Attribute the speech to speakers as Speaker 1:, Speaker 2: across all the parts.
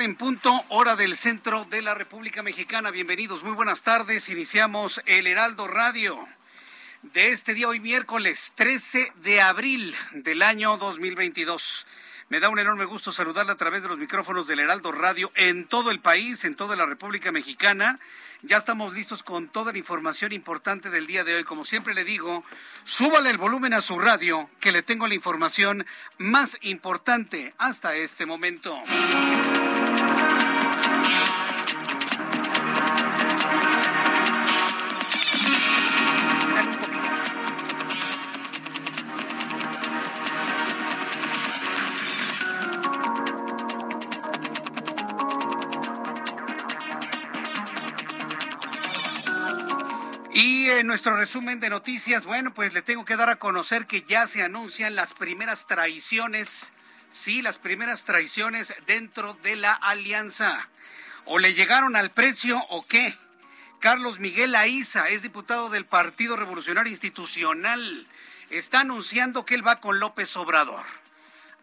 Speaker 1: En punto, hora del centro de la República Mexicana. Bienvenidos, muy buenas tardes. Iniciamos el Heraldo Radio de este día, hoy miércoles 13 de abril del año 2022. Me da un enorme gusto saludarla a través de los micrófonos del Heraldo Radio en todo el país, en toda la República Mexicana. Ya estamos listos con toda la información importante del día de hoy. Como siempre le digo, súbale el volumen a su radio, que le tengo la información más importante hasta este momento. Nuestro resumen de noticias, bueno, pues le tengo que dar a conocer que ya se anuncian las primeras traiciones, sí, las primeras traiciones dentro de la alianza. ¿O le llegaron al precio o qué? Carlos Miguel Aiza es diputado del Partido Revolucionario Institucional. Está anunciando que él va con López Obrador.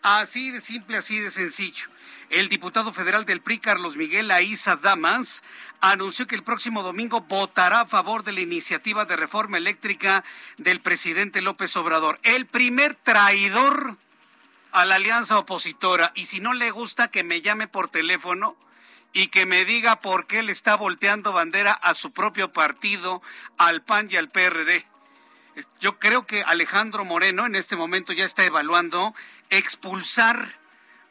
Speaker 1: Así de simple, así de sencillo. El diputado federal del PRI, Carlos Miguel Aiza Damas, anunció que el próximo domingo votará a favor de la iniciativa de reforma eléctrica del presidente López Obrador. El primer traidor a la alianza opositora. Y si no le gusta, que me llame por teléfono y que me diga por qué le está volteando bandera a su propio partido, al PAN y al PRD. Yo creo que Alejandro Moreno en este momento ya está evaluando expulsar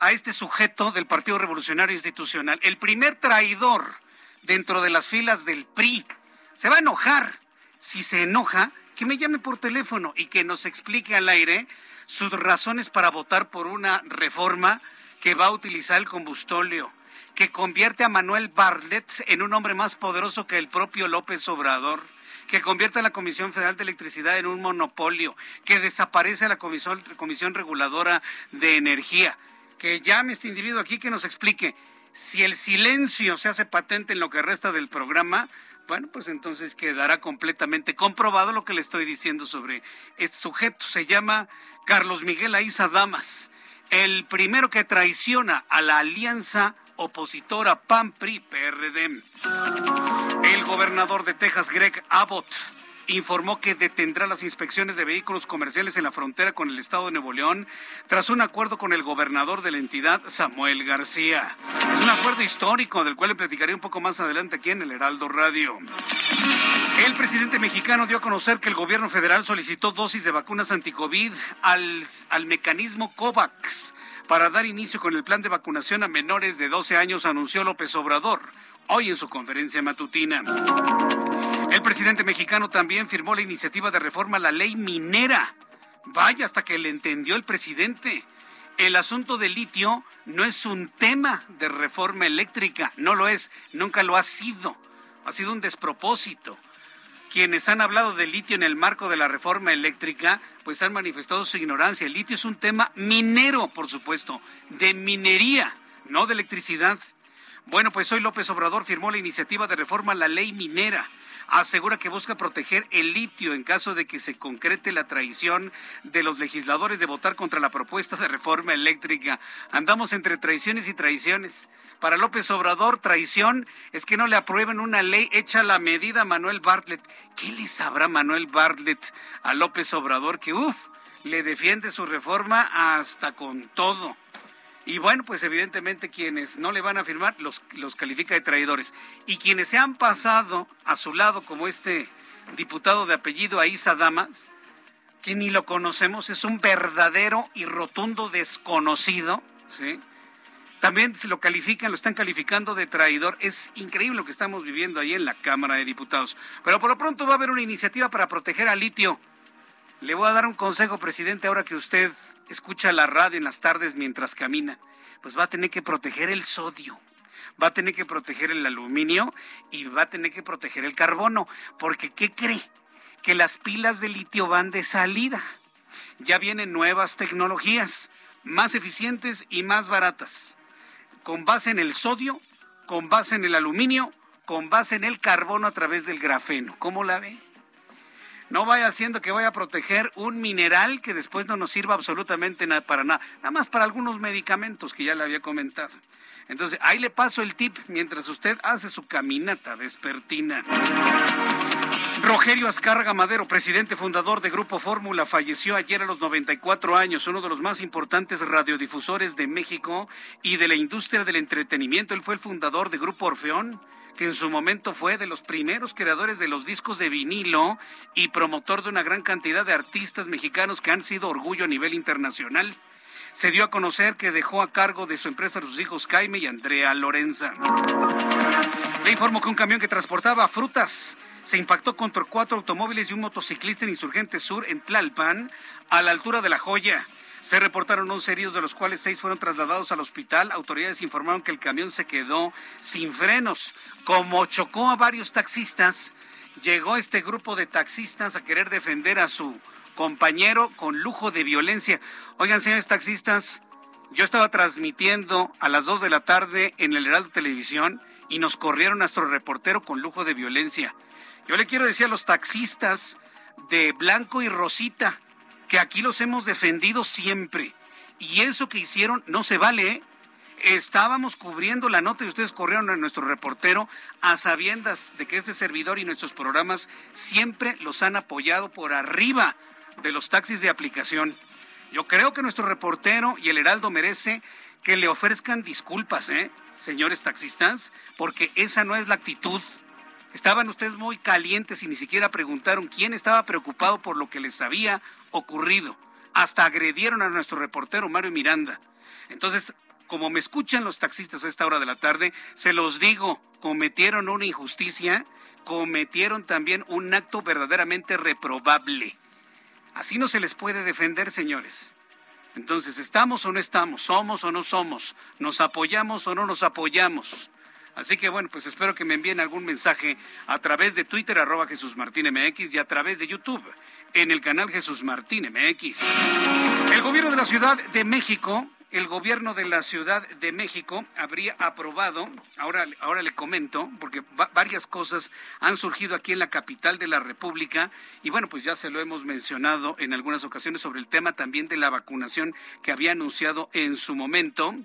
Speaker 1: a este sujeto del Partido Revolucionario Institucional, el primer traidor dentro de las filas del PRI. Se va a enojar. Si se enoja, que me llame por teléfono y que nos explique al aire sus razones para votar por una reforma que va a utilizar el combustóleo, que convierte a Manuel Barlet en un hombre más poderoso que el propio López Obrador que convierte a la Comisión Federal de Electricidad en un monopolio, que desaparece la Comisión, Comisión Reguladora de Energía. Que llame este individuo aquí que nos explique si el silencio se hace patente en lo que resta del programa. Bueno, pues entonces quedará completamente comprobado lo que le estoy diciendo sobre este sujeto. Se llama Carlos Miguel Aiza Damas, el primero que traiciona a la alianza opositora PAN-PRI-PRD. El gobernador de Texas, Greg Abbott, informó que detendrá las inspecciones de vehículos comerciales en la frontera con el estado de Nuevo León tras un acuerdo con el gobernador de la entidad, Samuel García. Es un acuerdo histórico del cual le platicaré un poco más adelante aquí en el Heraldo Radio. El presidente mexicano dio a conocer que el gobierno federal solicitó dosis de vacunas anticovid al, al mecanismo COVAX para dar inicio con el plan de vacunación a menores de 12 años, anunció López Obrador hoy en su conferencia matutina. El presidente mexicano también firmó la iniciativa de reforma a la ley minera. Vaya, hasta que le entendió el presidente. El asunto del litio no es un tema de reforma eléctrica, no lo es, nunca lo ha sido. Ha sido un despropósito. Quienes han hablado del litio en el marco de la reforma eléctrica, pues han manifestado su ignorancia. El litio es un tema minero, por supuesto, de minería, no de electricidad. Bueno, pues hoy López Obrador firmó la iniciativa de reforma a la ley minera asegura que busca proteger el litio en caso de que se concrete la traición de los legisladores de votar contra la propuesta de reforma eléctrica. Andamos entre traiciones y traiciones. Para López Obrador, traición es que no le aprueben una ley hecha a la medida a Manuel Bartlett. ¿Qué le sabrá Manuel Bartlett a López Obrador que, uff, le defiende su reforma hasta con todo? Y bueno, pues evidentemente quienes no le van a firmar los, los califica de traidores. Y quienes se han pasado a su lado, como este diputado de apellido Aiza Damas, que ni lo conocemos, es un verdadero y rotundo desconocido, ¿sí? También se lo califican, lo están calificando de traidor. Es increíble lo que estamos viviendo ahí en la Cámara de Diputados. Pero por lo pronto va a haber una iniciativa para proteger al litio. Le voy a dar un consejo, presidente, ahora que usted escucha la radio en las tardes mientras camina. Pues va a tener que proteger el sodio va a tener que proteger el aluminio y va a tener que proteger el carbono, porque ¿qué cree? Que las pilas de litio van de salida. Ya vienen nuevas tecnologías, más eficientes y más baratas con base en el sodio, con base en el aluminio, con base en el carbono a través del grafeno. ¿Cómo la ve? No vaya haciendo que vaya a proteger un mineral que después no nos sirva absolutamente nada, para nada, nada más para algunos medicamentos que ya le había comentado. Entonces, ahí le paso el tip mientras usted hace su caminata vespertina. Rogelio Azcárraga Madero, presidente fundador de Grupo Fórmula, falleció ayer a los 94 años, uno de los más importantes radiodifusores de México y de la industria del entretenimiento. Él fue el fundador de Grupo Orfeón, que en su momento fue de los primeros creadores de los discos de vinilo y promotor de una gran cantidad de artistas mexicanos que han sido orgullo a nivel internacional se dio a conocer que dejó a cargo de su empresa a sus hijos Jaime y Andrea Lorenza. Le informó que un camión que transportaba frutas se impactó contra cuatro automóviles y un motociclista en Insurgente Sur en Tlalpan, a la altura de La Joya. Se reportaron 11 heridos, de los cuales seis fueron trasladados al hospital. Autoridades informaron que el camión se quedó sin frenos. Como chocó a varios taxistas, llegó este grupo de taxistas a querer defender a su compañero con lujo de violencia. Oigan, señores taxistas, yo estaba transmitiendo a las 2 de la tarde en el Heraldo Televisión y nos corrieron nuestro reportero con lujo de violencia. Yo le quiero decir a los taxistas de Blanco y Rosita que aquí los hemos defendido siempre. Y eso que hicieron no se vale, ¿eh? Estábamos cubriendo la nota y ustedes corrieron a nuestro reportero a sabiendas de que este servidor y nuestros programas siempre los han apoyado por arriba de los taxis de aplicación. Yo creo que nuestro reportero y el Heraldo merece que le ofrezcan disculpas, ¿eh? señores taxistas, porque esa no es la actitud. Estaban ustedes muy calientes y ni siquiera preguntaron quién estaba preocupado por lo que les había ocurrido. Hasta agredieron a nuestro reportero Mario Miranda. Entonces, como me escuchan los taxistas a esta hora de la tarde, se los digo, cometieron una injusticia, cometieron también un acto verdaderamente reprobable. Así no se les puede defender, señores. Entonces, ¿estamos o no estamos? ¿Somos o no somos? ¿Nos apoyamos o no nos apoyamos? Así que bueno, pues espero que me envíen algún mensaje a través de Twitter, arroba Jesús Martín MX y a través de YouTube en el canal Jesús Martín MX. El gobierno de la Ciudad de México el gobierno de la Ciudad de México habría aprobado, ahora, ahora le comento, porque varias cosas han surgido aquí en la capital de la República y bueno, pues ya se lo hemos mencionado en algunas ocasiones sobre el tema también de la vacunación que había anunciado en su momento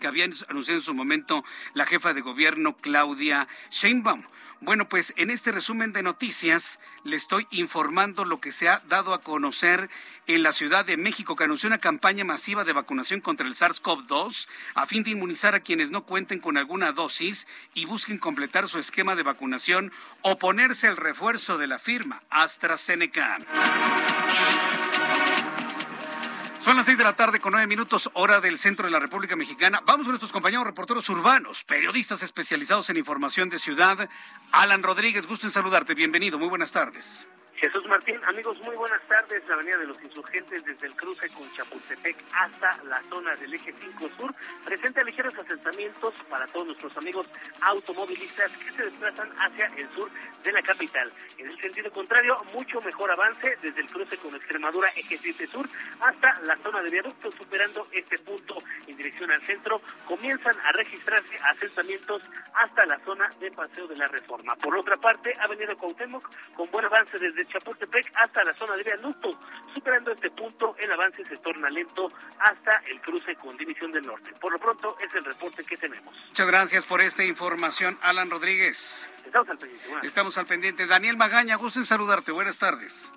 Speaker 1: que había anunciado en su momento la jefa de gobierno Claudia Sheinbaum. Bueno, pues en este resumen de noticias le estoy informando lo que se ha dado a conocer en la Ciudad de México, que anunció una campaña masiva de vacunación contra el SARS-CoV-2 a fin de inmunizar a quienes no cuenten con alguna dosis y busquen completar su esquema de vacunación o ponerse el refuerzo de la firma AstraZeneca. Son las seis de la tarde con nueve minutos, hora del centro de la República Mexicana. Vamos con nuestros compañeros reporteros urbanos, periodistas especializados en información de ciudad. Alan Rodríguez, gusto en saludarte. Bienvenido, muy buenas tardes.
Speaker 2: Jesús Martín, amigos, muy buenas tardes. La Avenida de los Insurgentes desde el cruce con Chapultepec hasta la zona del eje 5 Sur presenta ligeros asentamientos para todos nuestros amigos automovilistas que se desplazan hacia el sur de la capital. En el sentido contrario, mucho mejor avance desde el cruce con Extremadura eje 7 Sur hasta la zona de viaducto, superando este punto en dirección al centro. Comienzan a registrarse asentamientos hasta la zona de Paseo de la Reforma. Por otra parte, Avenida Cuauhtémoc con buen avance desde Chapultepec hasta la zona de viaducto. Superando este punto, el avance se torna lento hasta el cruce con División del Norte. Por lo pronto, es el reporte que tenemos.
Speaker 1: Muchas gracias por esta información, Alan Rodríguez.
Speaker 2: Estamos al pendiente.
Speaker 1: Estamos al pendiente. Daniel Magaña, gusto en saludarte. Buenas tardes.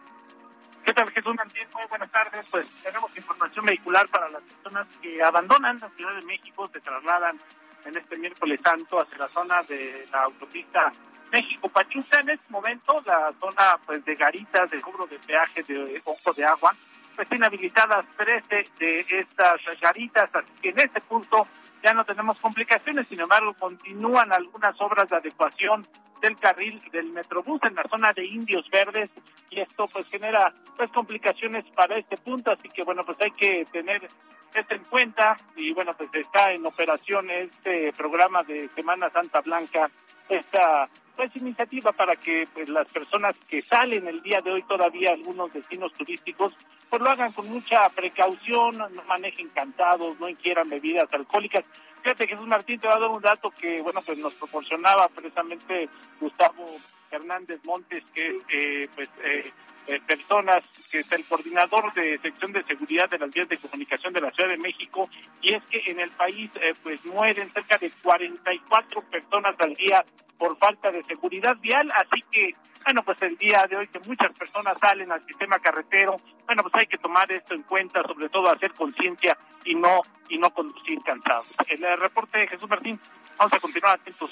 Speaker 3: ¿Qué tal, Jesús Martín? Muy buenas tardes. Pues tenemos información vehicular para las personas que abandonan la Ciudad de México, se trasladan en este miércoles santo hacia la zona de la autopista México Pachuca en este momento la zona pues de garitas de cobro de peaje de Ojo de Agua pues tiene habilitadas 13 de estas garitas así que en este punto ya no tenemos complicaciones sin embargo continúan algunas obras de adecuación del carril del Metrobús en la zona de Indios Verdes y esto pues genera pues complicaciones para este punto así que bueno pues hay que tener esto en cuenta y bueno pues está en operación este programa de Semana Santa Blanca esta pues iniciativa para que pues, las personas que salen el día de hoy todavía algunos destinos turísticos pues lo hagan con mucha precaución, no manejen cantados, no inquieran bebidas alcohólicas. Fíjate Jesús Martín te va a dar un dato que bueno pues nos proporcionaba precisamente Gustavo Hernández Montes que es eh, pues eh, eh, personas, que es el coordinador de sección de seguridad de las vías de comunicación de la Ciudad de México, y es que en el país pues mueren cerca de 44 personas al día por falta de seguridad vial, así que bueno, pues el día de hoy que muchas personas salen al sistema carretero, bueno, pues hay que tomar esto en cuenta, sobre todo hacer conciencia y no y no conducir cansados. El reporte de Jesús Martín, vamos a continuar atentos.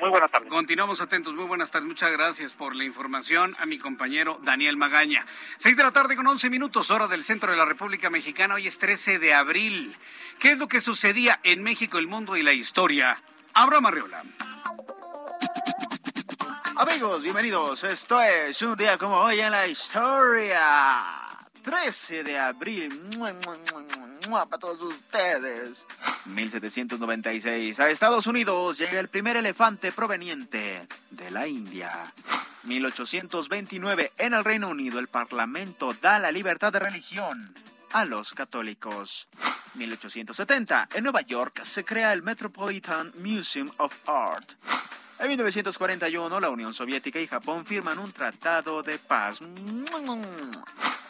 Speaker 3: Muy buenas tardes.
Speaker 1: Continuamos atentos. Muy buenas tardes. Muchas gracias por la información a mi compañero Daniel Magaña. Seis de la tarde con once minutos, hora del centro de la República Mexicana. Hoy es 13 de abril. ¿Qué es lo que sucedía en México, el mundo y la historia? Abraham Arreola.
Speaker 4: Amigos, bienvenidos. Esto es un día como hoy en la historia. 13 de abril. Mua, mua, mua, Para todos ustedes. 1796. A Estados Unidos llega el primer elefante proveniente de la India. 1829. En el Reino Unido, el Parlamento da la libertad de religión a los católicos. 1870. En Nueva York se crea el Metropolitan Museum of Art. En 1941, la Unión Soviética y Japón firman un tratado de paz.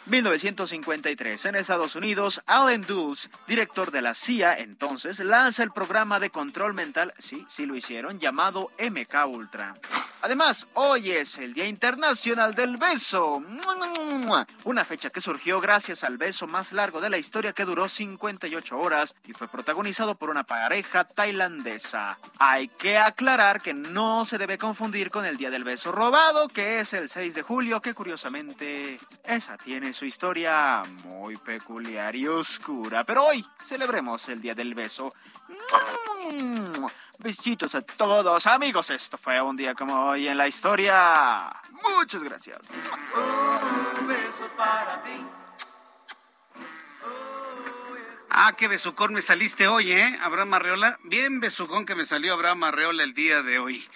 Speaker 4: 1953, en Estados Unidos, Alan Dulles, director de la CIA entonces, lanza el programa de control mental, sí, sí lo hicieron, llamado MK Ultra. Además, hoy es el Día Internacional del Beso. Una fecha que surgió gracias al beso más largo de la historia que duró 58 horas y fue protagonizado por una pareja tailandesa. Hay que aclarar que no se debe confundir con el Día del Beso Robado, que es el 6 de julio, que curiosamente esa tiene su historia muy peculiar y oscura. Pero hoy celebremos el Día del Beso. Besitos a todos, amigos. Esto fue un día como hoy en la historia. Muchas gracias.
Speaker 5: Un beso para ti.
Speaker 1: Ah, qué besucón me saliste hoy, ¿eh? Abraham Arreola. Bien besucón que me salió Abraham Arreola el día de hoy.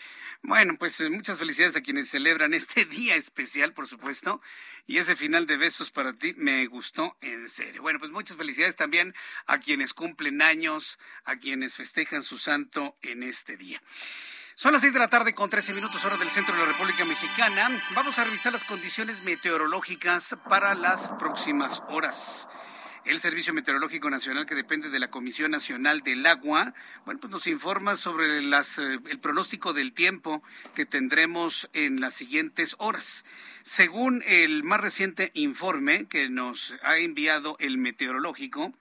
Speaker 1: Bueno, pues eh, muchas felicidades a quienes celebran este día especial, por supuesto. Y ese final de besos para ti me gustó en serio. Bueno, pues muchas felicidades también a quienes cumplen años, a quienes festejan su santo en este día. Son las seis de la tarde con 13 minutos hora del centro de la República Mexicana. Vamos a revisar las condiciones meteorológicas para las próximas horas. El Servicio Meteorológico Nacional, que depende de la Comisión Nacional del Agua, bueno, pues nos informa sobre las, eh, el pronóstico del tiempo que tendremos en las siguientes horas. Según el más reciente informe que nos ha enviado el meteorológico,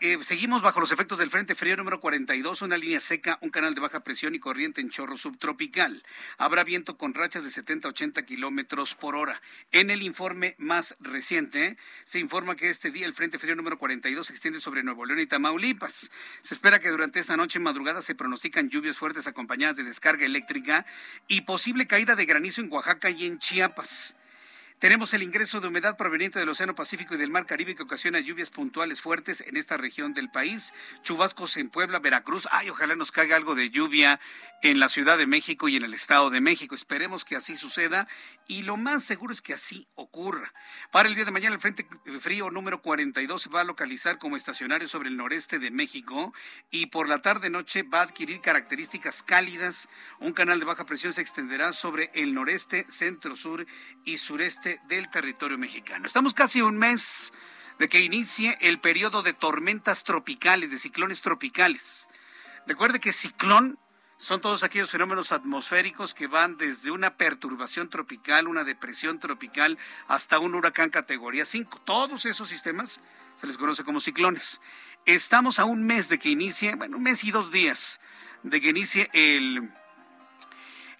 Speaker 1: eh, seguimos bajo los efectos del Frente Frío número 42, una línea seca, un canal de baja presión y corriente en chorro subtropical. Habrá viento con rachas de 70 a 80 kilómetros por hora. En el informe más reciente, se informa que este día el Frente Frío número 42 se extiende sobre Nuevo León y Tamaulipas. Se espera que durante esta noche madrugada se pronostican lluvias fuertes acompañadas de descarga eléctrica y posible caída de granizo en Oaxaca y en Chiapas. Tenemos el ingreso de humedad proveniente del Océano Pacífico y del Mar Caribe que ocasiona lluvias puntuales fuertes en esta región del país. Chubascos en Puebla, Veracruz. Ay, ojalá nos caiga algo de lluvia en la Ciudad de México y en el Estado de México. Esperemos que así suceda y lo más seguro es que así ocurra. Para el día de mañana el Frente Frío número 42 se va a localizar como estacionario sobre el noreste de México y por la tarde-noche va a adquirir características cálidas. Un canal de baja presión se extenderá sobre el noreste, centro-sur y sureste del territorio mexicano. Estamos casi un mes de que inicie el periodo de tormentas tropicales, de ciclones tropicales. Recuerde que ciclón son todos aquellos fenómenos atmosféricos que van desde una perturbación tropical, una depresión tropical, hasta un huracán categoría 5. Todos esos sistemas se les conoce como ciclones. Estamos a un mes de que inicie, bueno, un mes y dos días de que inicie el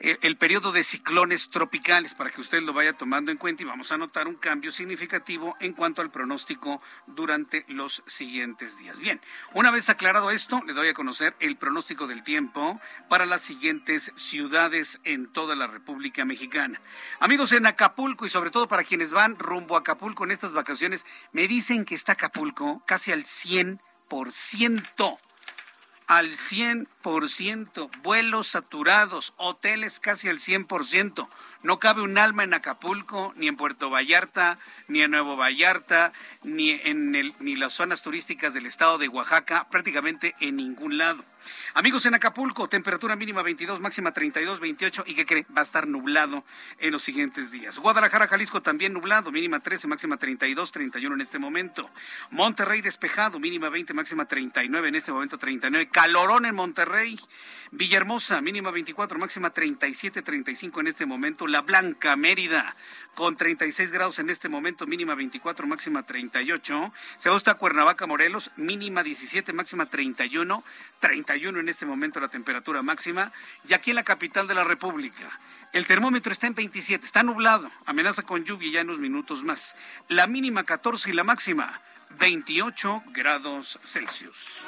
Speaker 1: el, periodo de ciclones tropicales para que usted lo vaya tomando en cuenta y vamos a notar un cambio significativo en cuanto al pronóstico durante los siguientes días. Bien, una vez aclarado esto, le doy a conocer el pronóstico del tiempo para las siguientes ciudades en toda la República Mexicana. Amigos en Acapulco y sobre todo para quienes van rumbo a Acapulco en estas vacaciones, me dicen que está Acapulco casi al 100% al 100%, vuelos saturados, hoteles casi al 100%. No cabe un alma en Acapulco, ni en Puerto Vallarta, ni en Nuevo Vallarta, ni en ni las zonas turísticas del estado de Oaxaca, prácticamente en ningún lado. Amigos en Acapulco, temperatura mínima 22, máxima 32, 28 y que cree va a estar nublado en los siguientes días. Guadalajara, Jalisco también nublado, mínima 13, máxima 32, 31 en este momento. Monterrey despejado, mínima 20, máxima 39 en este momento 39. Calorón en Monterrey. Villahermosa, mínima 24, máxima 37, 35 en este momento. La Blanca, Mérida, con 36 grados en este momento, mínima 24, máxima 38. Se gusta Cuernavaca, Morelos, mínima 17, máxima 31, 31 en este momento la temperatura máxima. Y aquí en la capital de la República, el termómetro está en 27, está nublado, amenaza con lluvia ya en unos minutos más. La mínima 14 y la máxima 28 grados Celsius.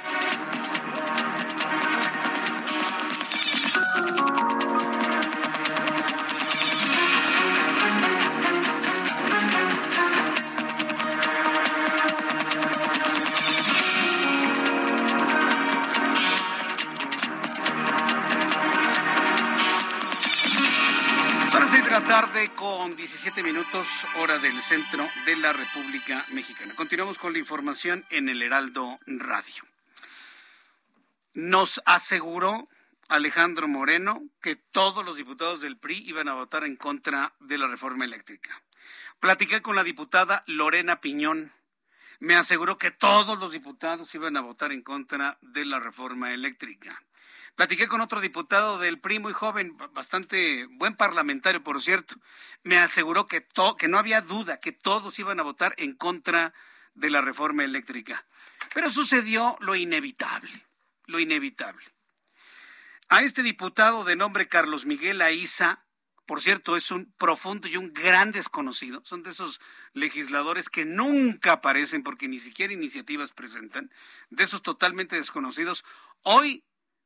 Speaker 1: Tarde con 17 minutos, hora del centro de la República Mexicana. Continuamos con la información en el Heraldo Radio. Nos aseguró Alejandro Moreno que todos los diputados del PRI iban a votar en contra de la reforma eléctrica. Platiqué con la diputada Lorena Piñón. Me aseguró que todos los diputados iban a votar en contra de la reforma eléctrica. Platiqué con otro diputado del PRI muy joven, bastante buen parlamentario, por cierto. Me aseguró que, que no había duda, que todos iban a votar en contra de la reforma eléctrica. Pero sucedió lo inevitable, lo inevitable. A este diputado de nombre Carlos Miguel Aiza, por cierto, es un profundo y un gran desconocido. Son de esos legisladores que nunca aparecen porque ni siquiera iniciativas presentan. De esos totalmente desconocidos. Hoy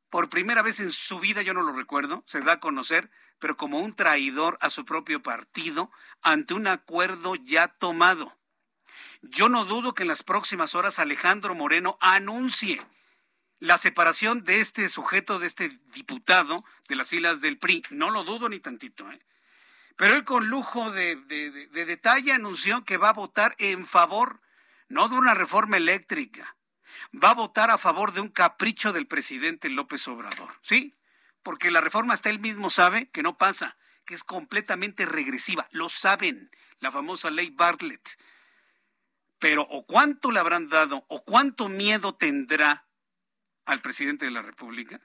Speaker 1: por primera vez en su vida, yo no lo recuerdo, se da a conocer, pero como un traidor a su propio partido ante un acuerdo ya tomado. Yo no dudo que en las próximas horas Alejandro Moreno anuncie la separación de este sujeto, de este diputado de las filas del PRI. No lo dudo ni tantito. ¿eh? Pero él con lujo de, de detalle anunció que va a votar en favor no de una reforma eléctrica, va a votar a favor de un capricho del presidente López Obrador. ¿Sí? Porque la reforma hasta él mismo sabe que no pasa, que es completamente regresiva. Lo saben, la famosa ley Bartlett. Pero o cuánto le habrán dado o cuánto miedo tendrá al presidente de la República.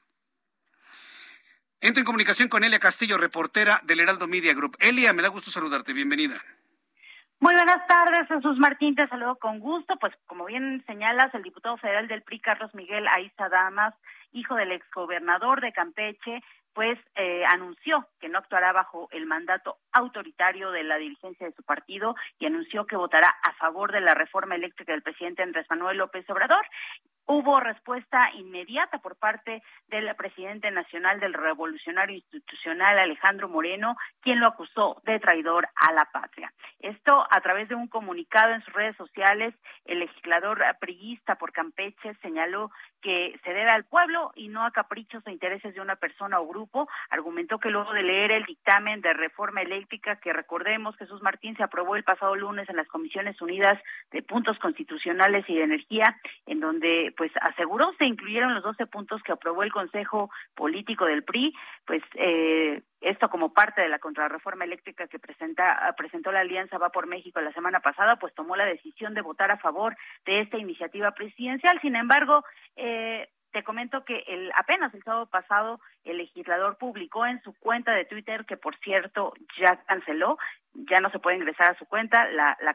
Speaker 1: Entro en comunicación con Elia Castillo, reportera del Heraldo Media Group. Elia, me da gusto saludarte. Bienvenida.
Speaker 6: Muy buenas tardes, Jesús Martín, te saludo con gusto. Pues como bien señalas, el diputado federal del PRI, Carlos Miguel Aiza Damas, hijo del exgobernador de Campeche, pues eh, anunció que no actuará bajo el mandato autoritario de la dirigencia de su partido y anunció que votará a favor de la reforma eléctrica del presidente Andrés Manuel López Obrador. Hubo respuesta inmediata por parte del presidente nacional del Revolucionario Institucional, Alejandro Moreno, quien lo acusó de traidor a la patria. Esto a través de un comunicado en sus redes sociales, el legislador priista por Campeche señaló que se debe al pueblo y no a caprichos o intereses de una persona o grupo. Argumentó que luego de leer el dictamen de reforma eléctrica que recordemos Jesús Martín se aprobó el pasado lunes en las Comisiones Unidas de Puntos Constitucionales y de Energía, en donde pues aseguró se incluyeron los 12 puntos que aprobó el Consejo Político del PRI, pues eh, esto como parte de la contrarreforma eléctrica que presenta, presentó la Alianza Va por México la semana pasada, pues tomó la decisión de votar a favor de esta iniciativa presidencial. Sin embargo, eh, te comento que el, apenas el sábado pasado el legislador publicó en su cuenta de Twitter, que por cierto ya canceló, ya no se puede ingresar a su cuenta, la, la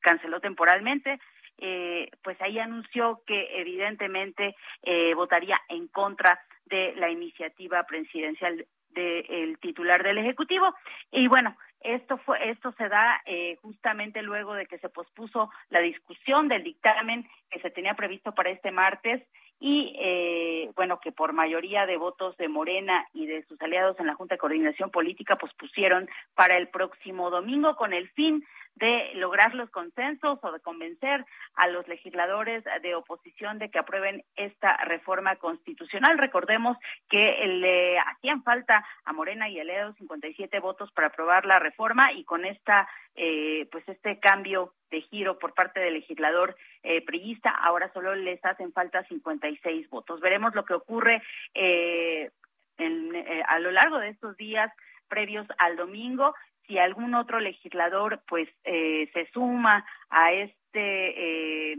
Speaker 6: canceló temporalmente, eh, pues ahí anunció que evidentemente eh, votaría en contra de la iniciativa presidencial del titular del Ejecutivo. Y bueno, esto fue, esto se da eh, justamente luego de que se pospuso la discusión del dictamen que se tenía previsto para este martes y eh, bueno que por mayoría de votos de Morena y de sus aliados en la Junta de Coordinación Política pospusieron para el próximo domingo con el fin de lograr los consensos o de convencer a los legisladores de oposición de que aprueben esta reforma constitucional. Recordemos que le hacían falta a Morena y a Leo 57 votos para aprobar la reforma y con esta eh, pues este cambio de giro por parte del legislador eh, priista, ahora solo les hacen falta 56 votos. Veremos lo que ocurre eh, eh, a lo largo de estos días previos al domingo si algún otro legislador pues eh, se suma a este eh,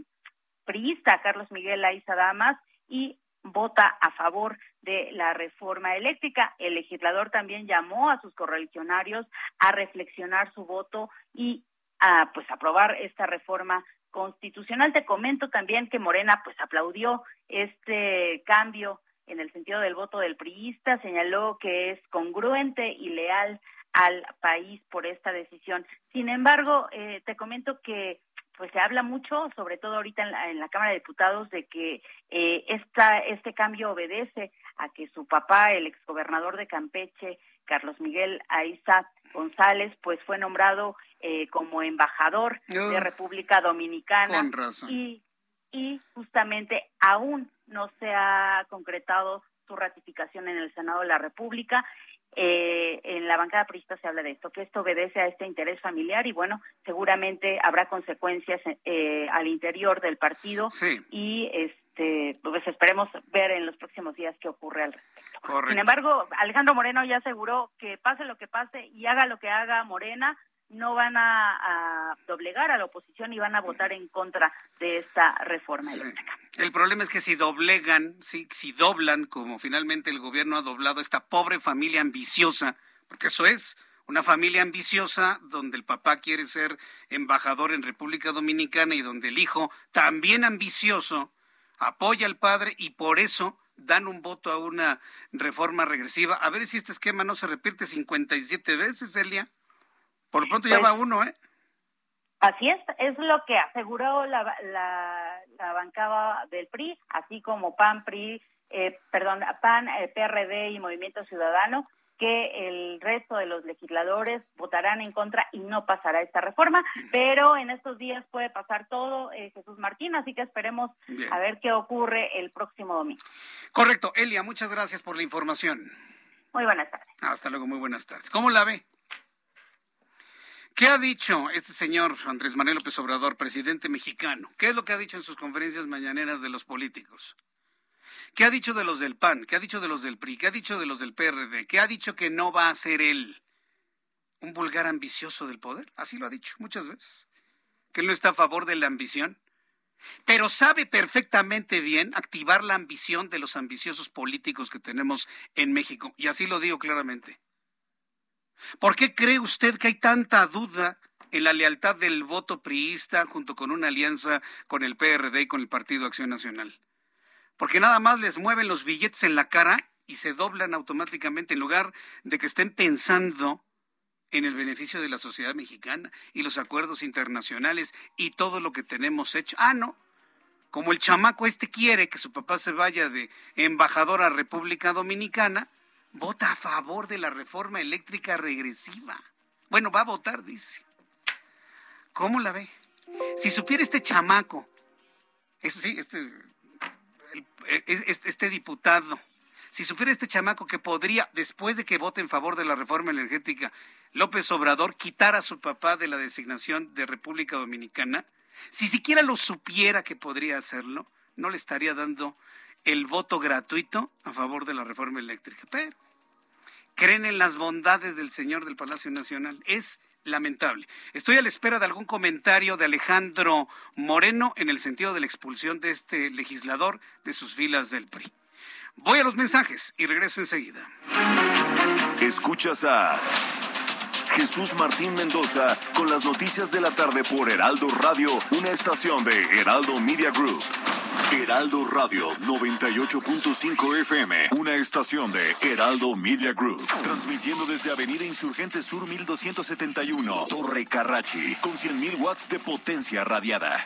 Speaker 6: priista Carlos Miguel Aiza Damas y vota a favor de la reforma eléctrica. El legislador también llamó a sus correligionarios a reflexionar su voto y a pues aprobar esta reforma constitucional. Te comento también que Morena pues aplaudió este cambio en el sentido del voto del priista, señaló que es congruente y leal al país por esta decisión. Sin embargo, eh, te comento que pues se habla mucho, sobre todo ahorita en la, en la Cámara de Diputados, de que eh, esta, este cambio obedece a que su papá, el exgobernador de Campeche, Carlos Miguel Aiza González, pues fue nombrado eh, como embajador de República Dominicana y y justamente aún no se ha concretado su ratificación en el Senado de la República. Eh, en la bancada prista se habla de esto, que esto obedece a este interés familiar y bueno, seguramente habrá consecuencias eh, al interior del partido y este pues esperemos ver en los próximos días qué ocurre al respecto. Sin embargo, Alejandro Moreno ya aseguró que pase lo que pase y haga lo que haga Morena, no van a, doblegar a la oposición y van a votar en contra de esta reforma eléctrica.
Speaker 1: El problema es que si doblegan, si, si doblan, como finalmente el gobierno ha doblado esta pobre familia ambiciosa, porque eso es, una familia ambiciosa donde el papá quiere ser embajador en República Dominicana y donde el hijo, también ambicioso, apoya al padre y por eso dan un voto a una reforma regresiva. A ver si este esquema no se repite 57 veces, Elia. Por lo pronto ya pues va uno, ¿eh?
Speaker 6: Así es, es lo que aseguró la, la, la bancada del PRI, así como PAN, PRI, eh, perdón, PAN, eh, PRD y Movimiento Ciudadano, que el resto de los legisladores votarán en contra y no pasará esta reforma, pero en estos días puede pasar todo, eh, Jesús Martín, así que esperemos a ver qué ocurre el próximo domingo.
Speaker 1: Correcto, Elia, muchas gracias por la información.
Speaker 6: Muy buenas tardes.
Speaker 1: Hasta luego, muy buenas tardes. ¿Cómo la ve? ¿Qué ha dicho este señor Andrés Manuel López Obrador, presidente mexicano? ¿Qué es lo que ha dicho en sus conferencias mañaneras de los políticos? ¿Qué ha dicho de los del PAN? ¿Qué ha dicho de los del PRI? ¿Qué ha dicho de los del PRD? ¿Qué ha dicho que no va a ser él? ¿Un vulgar ambicioso del poder? Así lo ha dicho muchas veces. Que él no está a favor de la ambición. Pero sabe perfectamente bien activar la ambición de los ambiciosos políticos que tenemos en México. Y así lo digo claramente. ¿Por qué cree usted que hay tanta duda en la lealtad del voto priista junto con una alianza con el PRD y con el Partido Acción Nacional. Porque nada más les mueven los billetes en la cara y se doblan automáticamente en lugar de que estén pensando en el beneficio de la sociedad mexicana y los acuerdos internacionales y todo lo que tenemos hecho. Ah, no. Como el chamaco este quiere que su papá se vaya de embajador a República Dominicana, vota a favor de la reforma eléctrica regresiva. Bueno, va a votar, dice. ¿Cómo la ve? Si supiera este chamaco, sí, este, este, diputado, si supiera este chamaco que podría, después de que vote en favor de la reforma energética, López Obrador quitar a su papá de la designación de República Dominicana, si siquiera lo supiera que podría hacerlo, no le estaría dando el voto gratuito a favor de la reforma eléctrica. Pero creen en las bondades del señor del Palacio Nacional. Es lamentable. Estoy a la espera de algún comentario de Alejandro Moreno en el sentido de la expulsión de este legislador de sus filas del PRI. Voy a los mensajes y regreso enseguida.
Speaker 7: Escuchas a Jesús Martín Mendoza con las noticias de la tarde por Heraldo Radio, una estación de Heraldo Media Group. Heraldo Radio 98.5 FM, una estación de Heraldo Media Group, transmitiendo desde Avenida Insurgente Sur 1271, Torre Carrachi, con 100.000 watts de potencia radiada.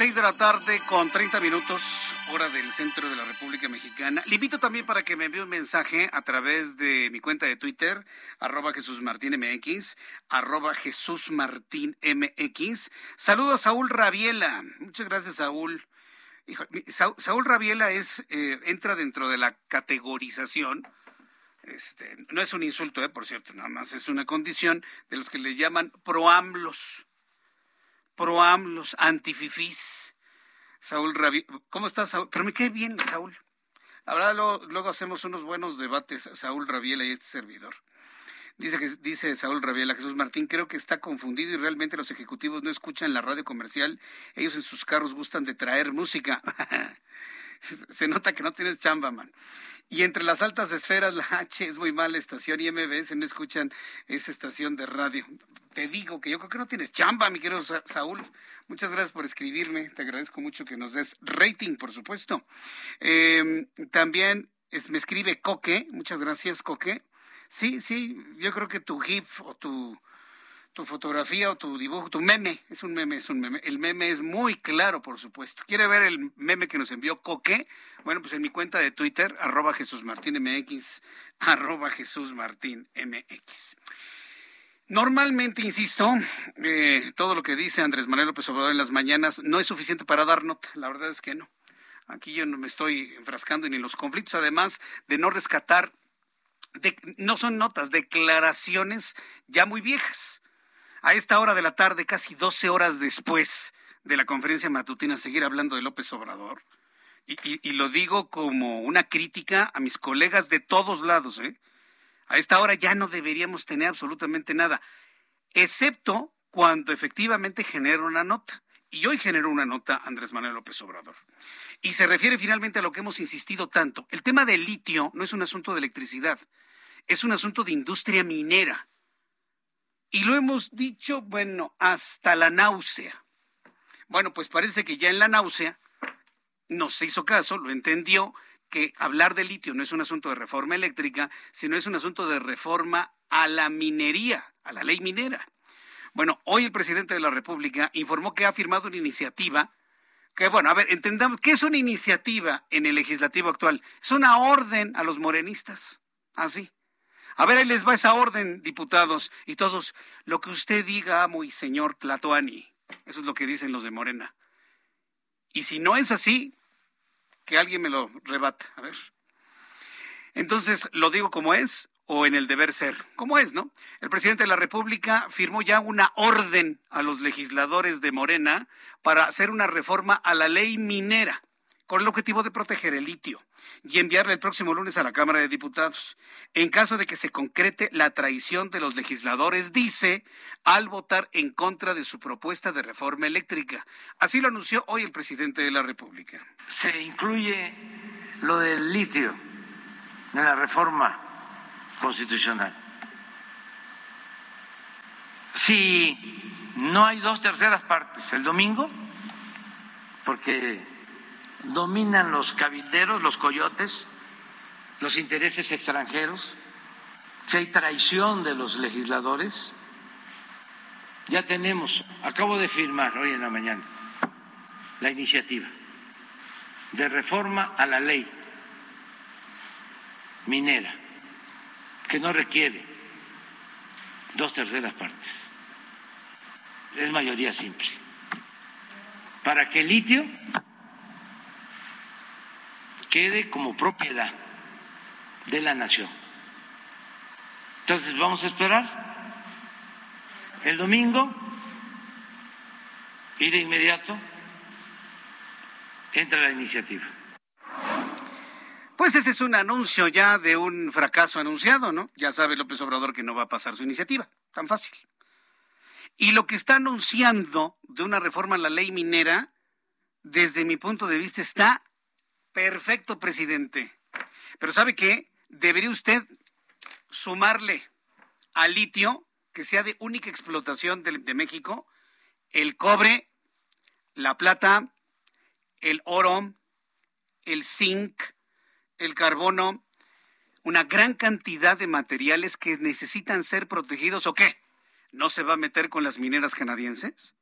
Speaker 1: Son las seis de la tarde con 30 minutos, hora del centro de la República Mexicana. Le invito también para que me envíe un mensaje a través de mi cuenta de Twitter, arroba Jesús Martín arroba Jesús. Saludos a Saúl Rabiela. Muchas gracias, Saúl. Saúl Rabiela es, eh, entra dentro de la categorización. Este, no es un insulto, eh, por cierto, nada más es una condición de los que le llaman proamblos pro-AMLOS, antififís. Saúl Rabi, ¿cómo estás, Saúl? Pero me bien, Saúl. Ahora luego, hacemos unos buenos debates, Saúl Rabiela y este servidor. Dice, que, dice Saúl Rabiela, Jesús Martín, creo que está confundido y realmente los ejecutivos no escuchan la radio comercial. Ellos en sus carros gustan de traer música. Se nota que no tienes chamba, man. Y entre las altas esferas, la H es muy mala estación y MBS no escuchan esa estación de radio. Te digo que yo creo que no tienes chamba, mi querido Saúl. Muchas gracias por escribirme. Te agradezco mucho que nos des rating, por supuesto. Em, también me escribe Coque. Muchas gracias, Coque. Sí, sí, yo creo que tu GIF o tu tu fotografía o tu dibujo, tu meme, es un meme, es un meme. El meme es muy claro, por supuesto. ¿Quiere ver el meme que nos envió Coque? Bueno, pues en mi cuenta de Twitter, arroba Jesús Martín MX, arroba Jesús Martín MX. Normalmente, insisto, eh, todo lo que dice Andrés Manuel López Obrador en las mañanas no es suficiente para dar nota. La verdad es que no. Aquí yo no me estoy enfrascando ni en los conflictos, además de no rescatar, no son notas, declaraciones ya muy viejas a esta hora de la tarde, casi 12 horas después de la conferencia matutina, seguir hablando de López Obrador. Y, lo digo como una crítica a mis colegas de todos lados. ¿eh? A esta hora ya no deberíamos tener absolutamente nada, excepto cuando efectivamente genera una nota. Y hoy generó una nota Andrés Manuel López Obrador. Y se refiere finalmente a lo que hemos insistido tanto. El tema del litio no es un asunto de electricidad, es un asunto de industria minera. Y lo hemos dicho, bueno, hasta la náusea. Bueno, pues parece que ya en la náusea no se hizo caso, lo entendió, que hablar de litio no es un asunto de reforma eléctrica, sino es un asunto de reforma a la minería, a la ley minera. Bueno, hoy el presidente de la República informó que ha firmado una iniciativa que, bueno, a ver, entendamos, ¿qué es una iniciativa en el legislativo actual? Es una orden a los morenistas, así A ver, ahí les va esa orden, diputados, y todos, lo que usted diga, amo y señor Tlatoani. Eso es lo que dicen los de Morena. Y si no es así, que alguien me lo rebata. A ver. Entonces, ¿lo digo como es o en el deber ser? Como es, ¿no? El presidente de la República firmó ya una orden a los legisladores de Morena para hacer una reforma a la ley minera con el objetivo de proteger el litio y enviarle el próximo lunes a la Cámara de Diputados. En caso de que se concrete la traición de los legisladores, dice, al votar en contra de su propuesta de reforma eléctrica. Así lo anunció hoy el presidente de la República.
Speaker 8: Se incluye lo del litio en la reforma constitucional. Si no hay dos terceras partes el domingo, porque dominan los cabilderos, los coyotes, los intereses extranjeros, si hay traición de los legisladores. Ya tenemos, acabo de firmar hoy en la mañana la iniciativa de reforma a la ley minera, que no requiere dos terceras partes, es mayoría simple, para que el litio quede como propiedad de la nación. Entonces vamos a esperar el domingo y de inmediato entra la iniciativa.
Speaker 1: Pues ese es un anuncio ya de un fracaso anunciado, ¿no? Ya sabe López Obrador que no va a pasar su iniciativa, tan fácil. Y lo que está anunciando de una reforma a la ley minera, desde mi punto de vista, está Perfecto, presidente. Pero ¿sabe qué? Debería usted sumarle al litio, que sea de única explotación de, México, el cobre, la plata, el oro, el zinc, el carbono, una gran cantidad de materiales que necesitan ser protegidos o qué? ¿No se va a meter con las mineras canadienses?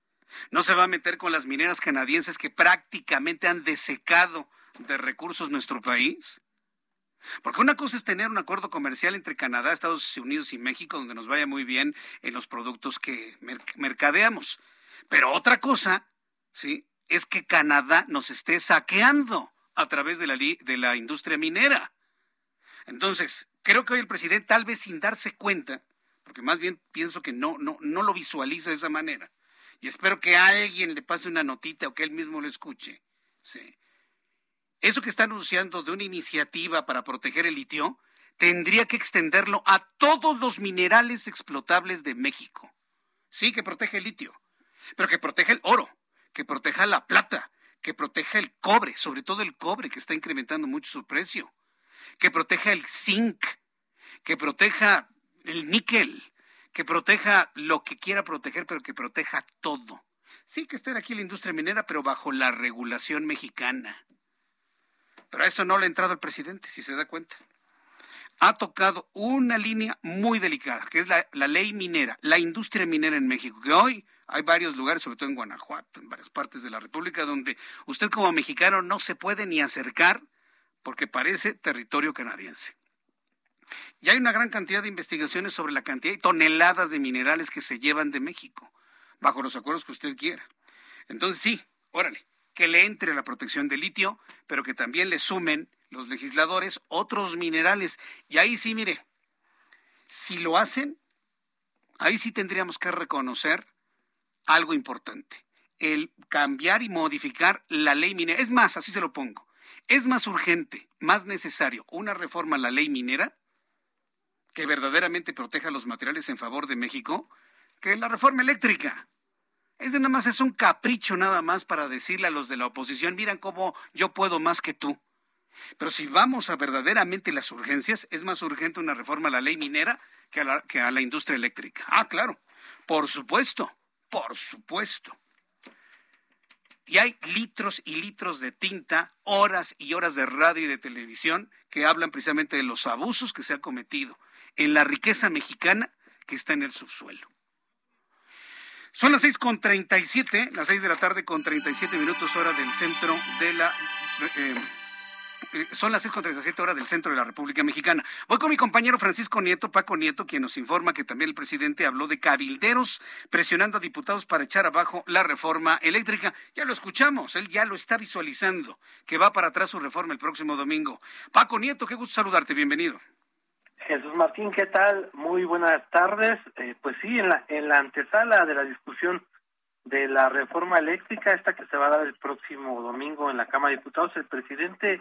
Speaker 1: ¿No se va a meter con las mineras canadienses que prácticamente han desecado de recursos nuestro país? Porque una cosa es tener un acuerdo comercial entre Canadá, Estados Unidos y México donde nos vaya muy bien en los productos que mercadeamos. Pero otra cosa, ¿sí? Es que Canadá nos esté saqueando a través de la, de la industria minera. Entonces, creo que hoy el presidente, tal vez sin darse cuenta, porque más bien pienso que no, no, no lo visualiza de esa manera, y espero que alguien le pase una notita o que él mismo lo escuche, ¿sí? Eso que está anunciando de una iniciativa para proteger el litio, tendría que extenderlo a todos los minerales explotables de México. Sí, que protege el litio, pero que proteja el oro, que proteja la plata, que proteja el cobre, sobre todo el cobre que está incrementando mucho su precio, que proteja el zinc, que proteja el níquel, que proteja lo que quiera proteger, pero que proteja todo. Sí, que esté aquí la industria minera, pero bajo la regulación mexicana. Pero a eso no le ha entrado el presidente, si se da cuenta. Ha tocado una línea muy delicada, que es la, ley minera, la industria minera en México, que hoy hay varios lugares, sobre todo en Guanajuato, en varias partes de la República, donde usted como mexicano no se puede ni acercar porque parece territorio canadiense. Y hay una gran cantidad de investigaciones sobre la cantidad y toneladas de minerales que se llevan de México, bajo los acuerdos que usted quiera. Entonces sí, órale, que le entre la protección del litio, pero que también le sumen los legisladores otros minerales. Y ahí sí, mire, si lo hacen, ahí sí tendríamos que reconocer algo importante, el cambiar y modificar la ley minera. Es más, así se lo pongo, es más urgente, más necesario una reforma a la ley minera que verdaderamente proteja los materiales en favor de México que la reforma eléctrica. Ese nada más es un capricho nada más para decirle a los de la oposición, miran cómo yo puedo más que tú. Pero si vamos a verdaderamente las urgencias, es más urgente una reforma a la ley minera que a la, que a la industria eléctrica. Ah, claro, por supuesto, por supuesto. Y hay litros y litros de tinta, horas y horas de radio y de televisión que hablan precisamente de los abusos que se han cometido en la riqueza mexicana que está en el subsuelo. Son las seis con treinta y siete, las seis de la tarde con treinta y siete minutos hora del centro de la eh, Eh, son las 6.37 horas del centro de la República Mexicana. Voy con mi compañero Francisco Nieto, Paco Nieto, quien nos informa que también el presidente habló de cabilderos presionando a diputados para echar abajo la reforma eléctrica. Ya lo escuchamos, él ya lo está visualizando, que va para atrás su reforma el próximo domingo. Paco Nieto, qué gusto saludarte, bienvenido.
Speaker 9: Jesús Martín, ¿qué tal? Muy buenas tardes. Eh, pues sí, en la, en la antesala de la discusión de la reforma eléctrica, esta que se va a dar el próximo domingo en la Cámara de Diputados, el presidente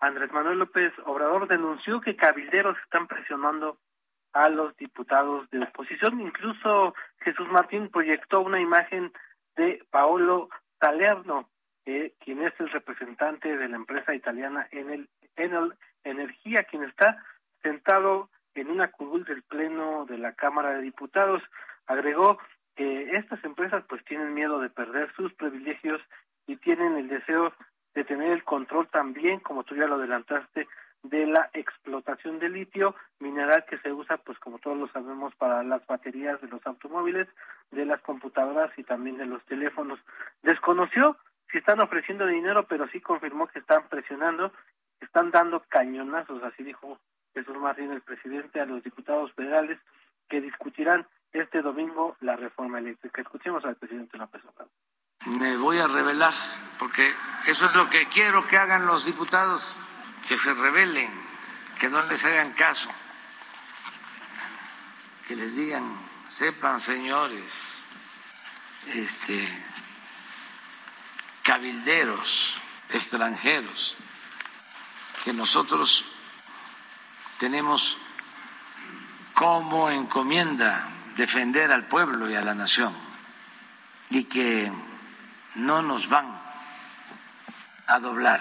Speaker 9: Andrés Manuel López Obrador denunció que cabilderos están presionando a los diputados de oposición. Incluso Jesús Martín proyectó una imagen de Paolo Salerno, eh, quien es el representante de la empresa italiana en el, Energía, quien está sentado en una curul del Pleno de la Cámara de Diputados. Agregó que estas empresas pues tienen miedo de perder sus privilegios y tienen el deseo de tener el control también, como tú ya lo adelantaste, de la explotación de litio, mineral que se usa, pues como todos lo sabemos, para las baterías de los automóviles, de las computadoras y también de los teléfonos. Desconoció si están ofreciendo dinero, pero sí confirmó que están presionando, están dando cañonazos, así dijo Jesús Martín, el presidente, a los diputados federales que discutirán este domingo la reforma eléctrica. Escuchemos al presidente López Obrador
Speaker 8: me voy a revelar, porque eso es lo que quiero que hagan los diputados, que se rebelen, que no les hagan caso, que les digan, sepan señores, este, cabilderos extranjeros, que nosotros tenemos como encomienda defender al pueblo y a la nación y que no nos van a doblar,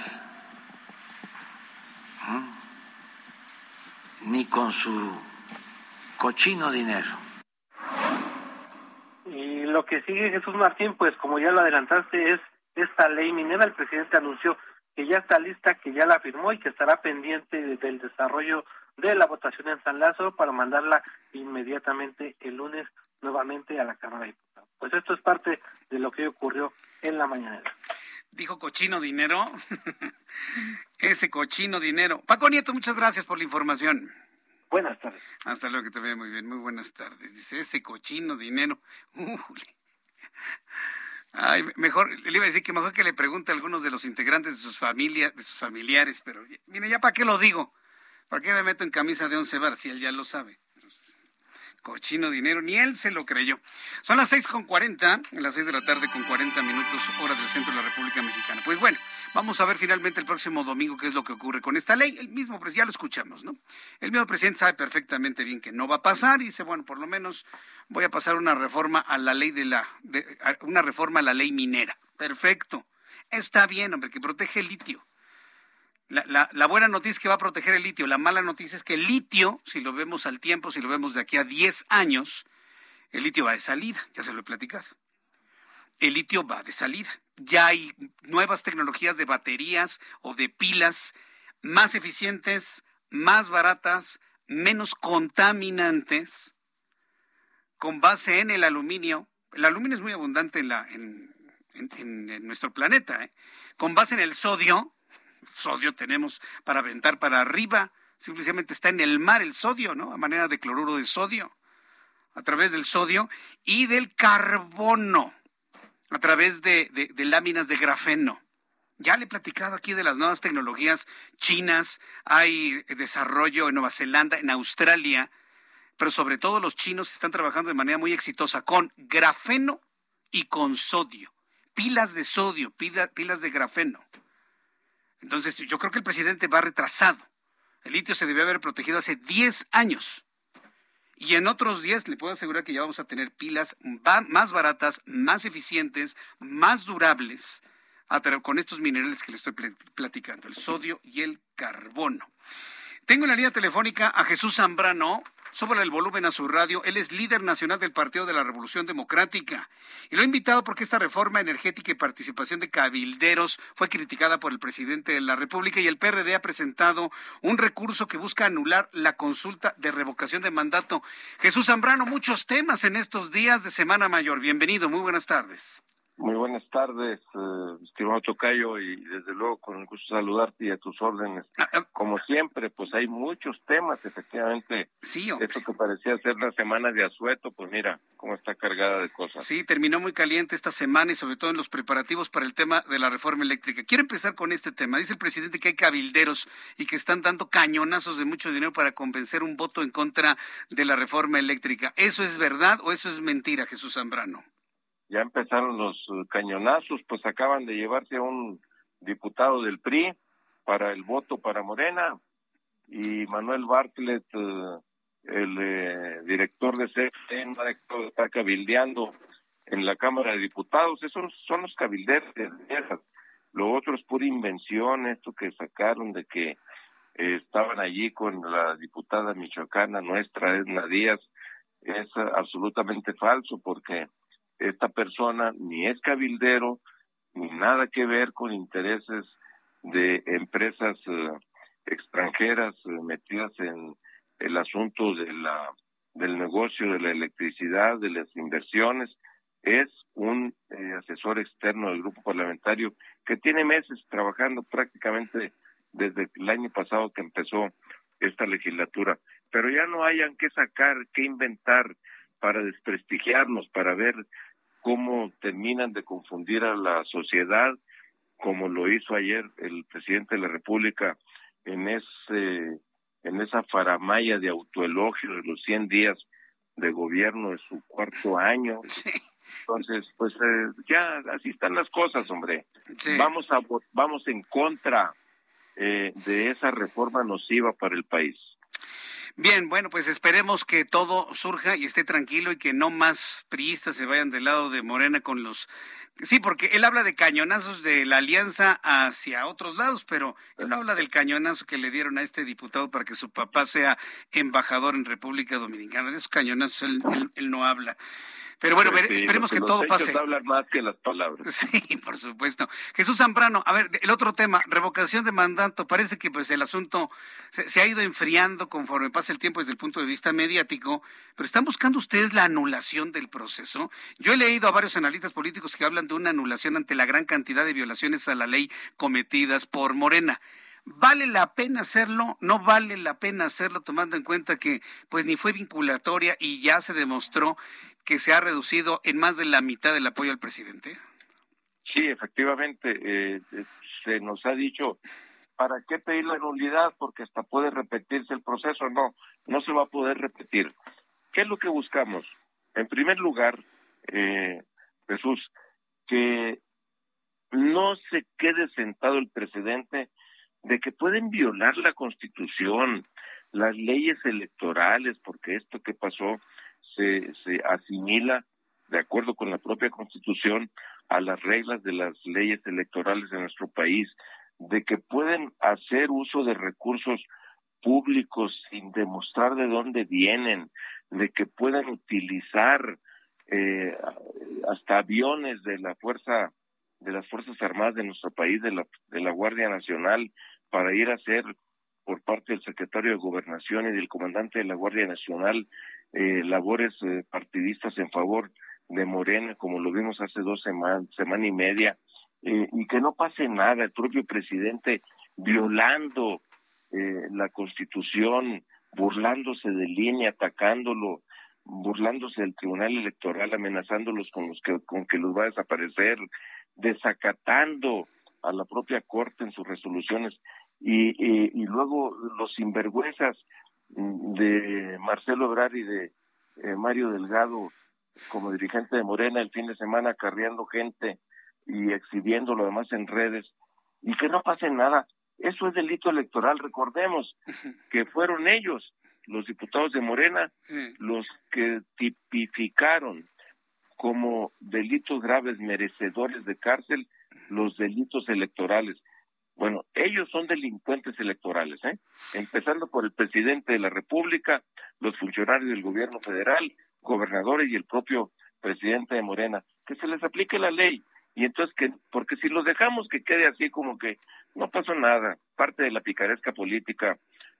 Speaker 8: ni con su cochino dinero.
Speaker 9: Y lo que sigue Jesús Martín, pues como ya lo adelantaste, es esta ley minera. El presidente anunció que ya está lista, que ya la firmó y que estará pendiente del desarrollo de la votación en San Lázaro para mandarla inmediatamente el lunes nuevamente a la Cámara de Diputados. Pues esto es parte de lo que ocurrió en la mañanera.
Speaker 1: Dijo cochino dinero. Ese cochino dinero. Paco Nieto, muchas gracias por la información.
Speaker 9: Buenas tardes.
Speaker 1: Hasta luego, que te veo muy bien. Muy buenas tardes. Dice, ese cochino dinero. Ay, mejor, le iba a decir que mejor que le pregunte a algunos de los integrantes de sus familias, de sus familiares, pero mire, ya para qué lo digo. ¿Para qué me meto en camisa de once bar si él ya lo sabe? Cochino dinero, ni él se lo creyó. Son las seis con cuarenta, las seis de la tarde con cuarenta minutos, hora del centro de la República Mexicana. Pues bueno, vamos a ver finalmente el próximo domingo qué es lo que ocurre con esta ley. El mismo, pues ya lo escuchamos, ¿no? El mismo presidente sabe perfectamente bien que no va a pasar y dice, bueno, por lo menos voy a pasar una reforma a la ley de la, una reforma a la ley minera. Perfecto. Está bien, hombre, que protege el litio la, buena noticia es que va a proteger el litio. La mala noticia es que el litio, si lo vemos al tiempo, si lo vemos de aquí a 10 años, el litio va de salida. Ya se lo he platicado. El litio va de salida. Ya hay nuevas tecnologías de baterías o de pilas más eficientes, más baratas, menos contaminantes, con base en el aluminio. El aluminio es muy abundante en, la, en, en nuestro planeta. ¿eh? Con base en el sodio, sodio tenemos para aventar para arriba. Simplemente está en el mar el sodio, ¿no? A manera de cloruro de sodio. A través del sodio y del carbono. A través de, de láminas de grafeno. Ya le he platicado aquí de las nuevas tecnologías chinas. Hay desarrollo en Nueva Zelanda, en Australia. Pero sobre todo los chinos están trabajando de manera muy exitosa con grafeno y con sodio. Pilas de sodio, pilas de grafeno. Entonces, yo creo que el presidente va retrasado. El litio se debió haber protegido hace 10 años. Y en otros 10 le puedo asegurar que ya vamos a tener pilas más baratas, más eficientes, más durables con estos minerales que le estoy platicando, el sodio y el carbono. Tengo en la línea telefónica a Jesús Zambrano, Súbale el volumen a su radio. Él es líder nacional del Partido de la Revolución Democrática. Y lo he invitado porque esta reforma energética y participación de cabilderos fue criticada por el presidente de la República y el PRD ha presentado un recurso que busca anular la consulta de revocación de mandato. Jesús Zambrano, muchos temas en estos días de Semana Mayor. Bienvenido, muy buenas tardes.
Speaker 10: Muy buenas tardes, eh, estimado Tocayo, y desde luego con el gusto saludarte y a tus órdenes. Ah, ah. Como siempre, pues hay muchos temas, efectivamente.
Speaker 1: Sí,
Speaker 10: Esto que parecía ser la semana de asueto, pues mira cómo está cargada de cosas.
Speaker 1: Sí, terminó muy caliente esta semana y sobre todo en los preparativos para el tema de la reforma eléctrica. Quiero empezar con este tema. Dice el presidente que hay cabilderos y que están dando cañonazos de mucho dinero para convencer un voto en contra de la reforma eléctrica. ¿Eso es verdad o eso es mentira, Jesús Zambrano?
Speaker 10: Ya empezaron los eh, cañonazos, pues acaban de llevarse a un diputado del PRI para el voto para Morena y Manuel Bartlett, eh, el eh, director de CFE, está cabildeando en la Cámara de Diputados. Esos son los cabilderos de Lo otro es pura invención, esto que sacaron de que estaban allí con la diputada michoacana nuestra, Edna Díaz, es absolutamente falso porque esta persona ni es cabildero, ni nada que ver con intereses de empresas eh, extranjeras eh, metidas en el asunto de la del negocio de la electricidad, de las inversiones, es un eh, asesor externo del grupo parlamentario que tiene meses trabajando prácticamente desde el año pasado que empezó esta legislatura, pero ya no hayan que sacar, que inventar para desprestigiarnos, para ver cómo terminan de confundir a la sociedad, como lo hizo ayer el presidente de la República en ese en esa faramaya de autoelogio de los 100 días de gobierno de su cuarto año. Entonces, pues eh, ya así están las cosas, hombre. Vamos a vamos en contra eh, de esa reforma nociva para el país.
Speaker 1: Bien, bueno, pues esperemos que todo surja y esté tranquilo y que no más priistas se vayan del lado de Morena con los... Sí, porque él habla de cañonazos de la alianza hacia otros lados, pero él no habla del cañonazo que le dieron a este diputado para que su papá sea embajador en República Dominicana. De esos cañonazos él no habla. Pero bueno, pues esperemos que, todo pase.
Speaker 10: hablar más que las palabras.
Speaker 1: Sí, por supuesto. Jesús Zambrano, a ver, el otro tema, revocación de mandato. Parece que pues el asunto se, ha ido enfriando conforme pasa el tiempo desde el punto de vista mediático, pero ¿están buscando ustedes la anulación del proceso? Yo he leído a varios analistas políticos que hablan de una anulación ante la gran cantidad de violaciones a la ley cometidas por Morena. ¿Vale la pena hacerlo? ¿No vale la pena hacerlo tomando en cuenta que pues ni fue vinculatoria y ya se demostró que se ha reducido en más de la mitad del apoyo al presidente?
Speaker 10: Sí, efectivamente, eh, eh, se nos ha dicho, ¿para qué pedir la nulidad? Porque hasta puede repetirse el proceso. No, no se va a poder repetir. ¿Qué es lo que buscamos? En primer lugar, eh, Jesús, que no se quede sentado el presidente de que pueden violar la constitución, las leyes electorales, porque esto que pasó se, se asimila, de acuerdo con la propia Constitución, a las reglas de las leyes electorales de nuestro país, de que pueden hacer uso de recursos públicos sin demostrar de dónde vienen, de que puedan utilizar eh, hasta aviones de la fuerza de las fuerzas armadas de nuestro país, de la, de la Guardia Nacional, para ir a hacer por parte del secretario de Gobernación y del comandante de la Guardia Nacional eh, labores eh, partidistas en favor de Morena, como lo vimos hace dos semanas, semana y media, eh, y que no pase nada, el propio presidente violando la constitución, burlándose de línea, atacándolo, burlándose del Tribunal Electoral, amenazándolos con los que con que los va a desaparecer, desacatando a la propia Corte en sus resoluciones y, y luego los sinvergüenzas de Marcelo Ebrard y de eh, Mario Delgado como dirigente de Morena el fin de semana carreando gente y exhibiendo lo demás en redes y que no pase nada. Eso es delito electoral. Recordemos que fueron ellos, los diputados de Morena, los que tipificaron como delitos graves merecedores de cárcel los delitos electorales. Bueno, ellos son delincuentes electorales, ¿eh? empezando por el presidente de la República, los funcionarios del gobierno federal, gobernadores y el propio presidente de Morena, que se les aplique la ley. Y entonces, que, porque si los dejamos que quede así como que no pasó nada, parte de la picaresca política,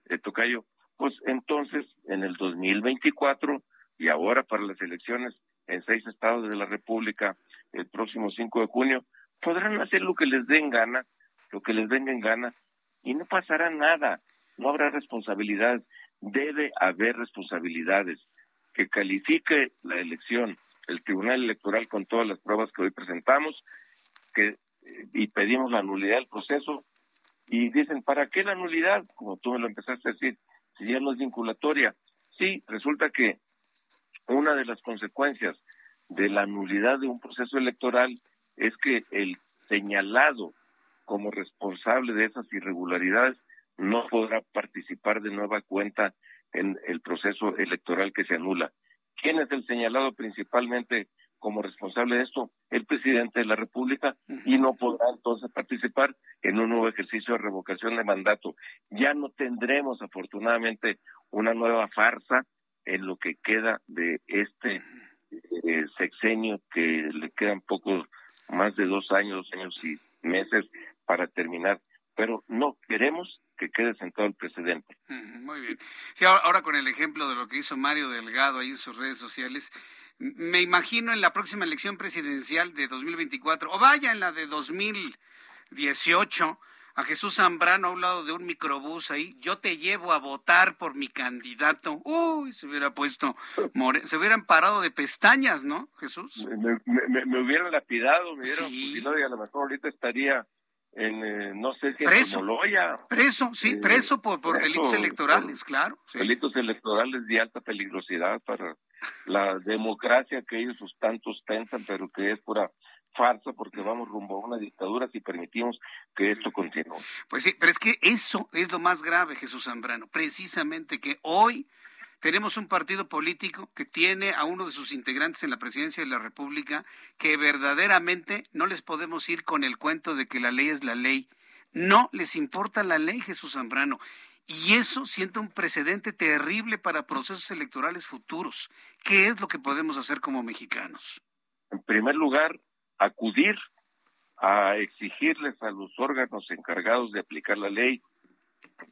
Speaker 10: eh, Tocayo, pues entonces en el 2024 y ahora para las elecciones en seis estados de la República, el próximo 5 de junio, podrán hacer lo que les den gana, lo que les venga en gana, y no pasará nada, no habrá responsabilidades, debe haber responsabilidades, que califique la elección el Tribunal Electoral con todas las pruebas que hoy presentamos, que eh, y pedimos la nulidad del proceso, y dicen, ¿para qué la nulidad? Como tú me lo empezaste a decir, si ya no es vinculatoria. Sí, resulta que una de las consecuencias de la nulidad de un proceso electoral es que el señalado como responsable de esas irregularidades no podrá participar de nueva cuenta en el proceso electoral que se anula. ¿Quién es el señalado principalmente como responsable de esto? El presidente de la República y no podrá entonces participar en un nuevo ejercicio de revocación de mandato. Ya no tendremos afortunadamente una nueva farsa en lo que queda de este eh, sexenio que le quedan pocos, más de dos años, dos años y meses para terminar. Pero no queremos que quede sentado el presidente.
Speaker 1: Muy bien. Sí, ahora, con el ejemplo de lo que hizo Mario Delgado ahí en sus redes sociales, me imagino en la próxima elección presidencial de 2024, o vaya en la de 2018, a Jesús Zambrano a un lado de un microbús ahí, yo te llevo a votar por mi candidato. Uy, se hubiera puesto, se hubieran parado de pestañas, ¿no, Jesús?
Speaker 10: Me, hubieran lapidado, me hubieran sí. y a lo mejor ahorita estaría en, eh, no sé si
Speaker 1: preso,
Speaker 10: en Moloya.
Speaker 1: Preso, sí, eh, preso por, por delitos electorales, claro.
Speaker 10: Delitos electorales de alta peligrosidad para la democracia que ellos tantos pensan, pero que es pura farsa porque vamos rumbo a una dictadura si permitimos que esto continúe.
Speaker 1: Pues sí, pero es que eso es lo más grave, Jesús Zambrano, precisamente que hoy tenemos un partido político que tiene a uno de sus integrantes en la presidencia de la República que verdaderamente no les podemos ir con el cuento de que la ley es la ley. No les importa la ley, Jesús Zambrano. Y eso siente un precedente terrible para procesos electorales futuros. ¿Qué es lo que podemos hacer como mexicanos?
Speaker 10: En primer lugar, acudir a exigirles a los órganos encargados de aplicar la ley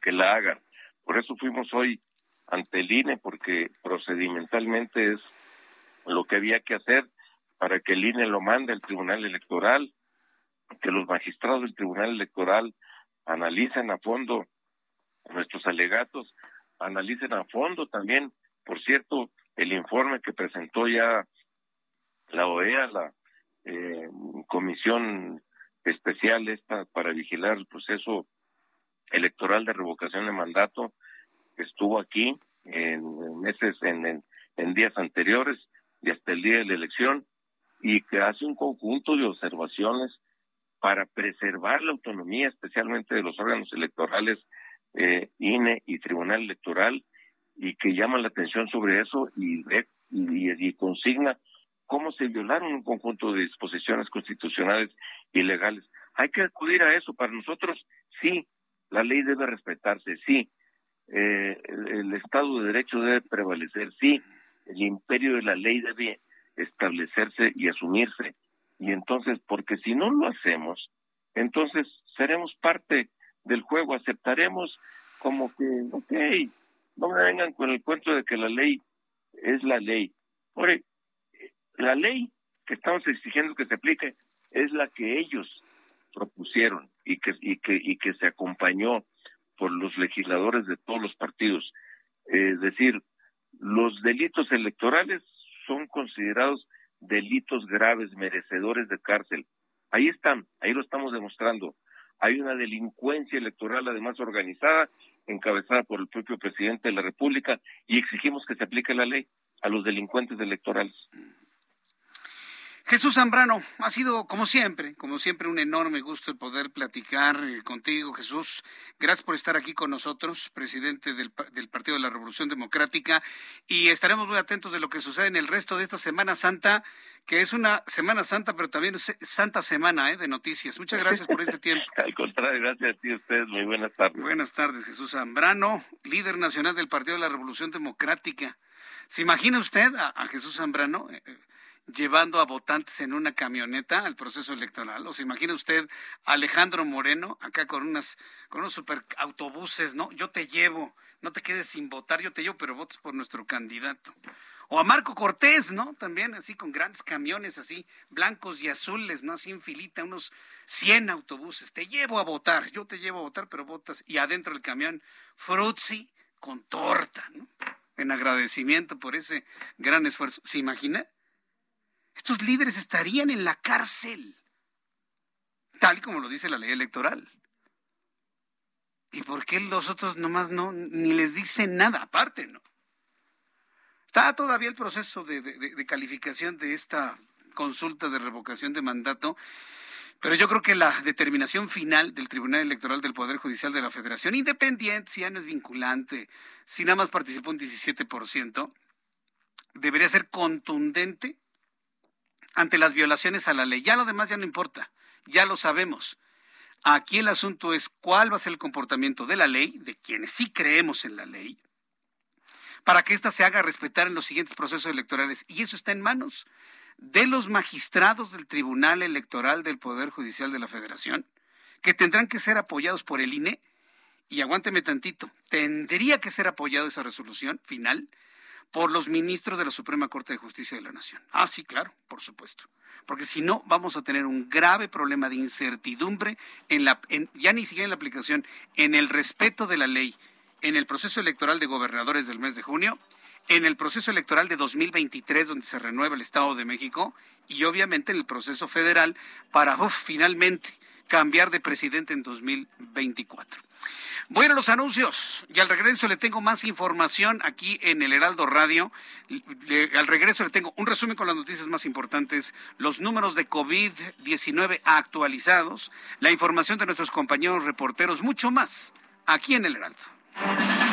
Speaker 10: que la hagan. Por eso fuimos hoy ante el INE porque procedimentalmente es lo que había que hacer para que el INE lo mande al Tribunal Electoral, que los magistrados del Tribunal Electoral analicen a fondo nuestros alegatos, analicen a fondo también, por cierto, el informe que presentó ya la OEA, la eh, comisión especial esta para vigilar el proceso electoral de revocación de mandato, estuvo aquí en meses, en, días anteriores y hasta el día de la elección, y que hace un conjunto de observaciones para preservar la autonomía, especialmente de los órganos electorales, eh, INE y Tribunal Electoral, y que llama la atención sobre eso y, y consigna cómo se violaron un conjunto de disposiciones constitucionales y legales. Hay que acudir a eso. Para nosotros, sí, la ley debe respetarse, sí, eh, el, Estado de Derecho debe prevalecer, sí, el imperio de la ley debe establecerse y asumirse. Y entonces, porque si no lo hacemos, entonces seremos parte del juego, aceptaremos como que, ok, no me vengan con el cuento de que la ley es la ley. Oye, la ley que estamos exigiendo que se aplique es la que ellos propusieron y que, y que, y que se acompañó por los legisladores de todos los partidos. Es decir, los delitos electorales son considerados delitos graves, merecedores de cárcel. Ahí están, ahí lo estamos demostrando. Hay una delincuencia electoral además organizada, encabezada por el propio presidente de la República, y exigimos que se aplique la ley a los delincuentes electorales.
Speaker 1: Jesús Zambrano, ha sido como siempre, como siempre un enorme gusto el poder platicar eh, contigo, Jesús. Gracias por estar aquí con nosotros, presidente del, Partido de la Revolución Democrática, y estaremos muy atentos de lo que sucede en el resto de esta Semana Santa, que es una Semana Santa, pero también es Santa Semana eh, de noticias. Muchas gracias por este tiempo.
Speaker 10: Al contrario, gracias a ti, ustedes. Muy buenas tardes.
Speaker 1: Buenas tardes, Jesús Zambrano, líder nacional del Partido de la Revolución Democrática. ¿Se imagina usted a, Jesús Zambrano? Eh, llevando a votantes en una camioneta al proceso electoral. ¿O se imagina usted a Alejandro Moreno acá con unas con unos super autobuses, ¿no? Yo te llevo, no te quedes sin votar, yo te llevo, pero votes por nuestro candidato. O a Marco Cortés, ¿no? También así con grandes camiones así, blancos y azules, ¿no? Así en filita, unos 100 autobuses. Te llevo a votar, yo te llevo a votar, pero votas. Y adentro del camión, frutzi con torta, ¿no? En agradecimiento por ese gran esfuerzo. ¿Se imagina? Estos líderes estarían en la cárcel, tal como lo dice la ley electoral. ¿Y por qué los otros nomás no, ni les dicen nada aparte, no? Está todavía el proceso de, calificación de esta consulta de revocación de mandato, pero yo creo que la determinación final del Tribunal Electoral del Poder Judicial de la Federación, independiente, si ya no es vinculante, si nada más participó un 17%, debería ser contundente ante las violaciones a la ley. Ya lo demás ya no importa, ya lo sabemos. Aquí el asunto es cuál va a ser el comportamiento de la ley, de quienes sí creemos en la ley, para que ésta se haga respetar en los siguientes procesos electorales. Y eso está en manos de los magistrados del Tribunal Electoral del Poder Judicial de la Federación, que tendrán que ser apoyados por el INE. Y aguánteme tantito, tendría que ser apoyada esa resolución final por los ministros de la Suprema Corte de Justicia de la Nación. Ah, sí, claro, por supuesto. Porque si no, vamos a tener un grave problema de incertidumbre en la, ya ni siquiera en la aplicación, en el respeto de la ley en el proceso electoral de gobernadores del mes de junio, en el proceso electoral de 2023, donde se renueva el Estado de México, y obviamente en el proceso federal para finalmente cambiar de presidente en 2024. Bueno, los anuncios. Y al regreso le tengo más información aquí en el Heraldo Radio. al regreso le tengo un resumen con las noticias más importantes, los números de COVID-19 actualizados, la información de nuestros compañeros reporteros, mucho más aquí en el Heraldo.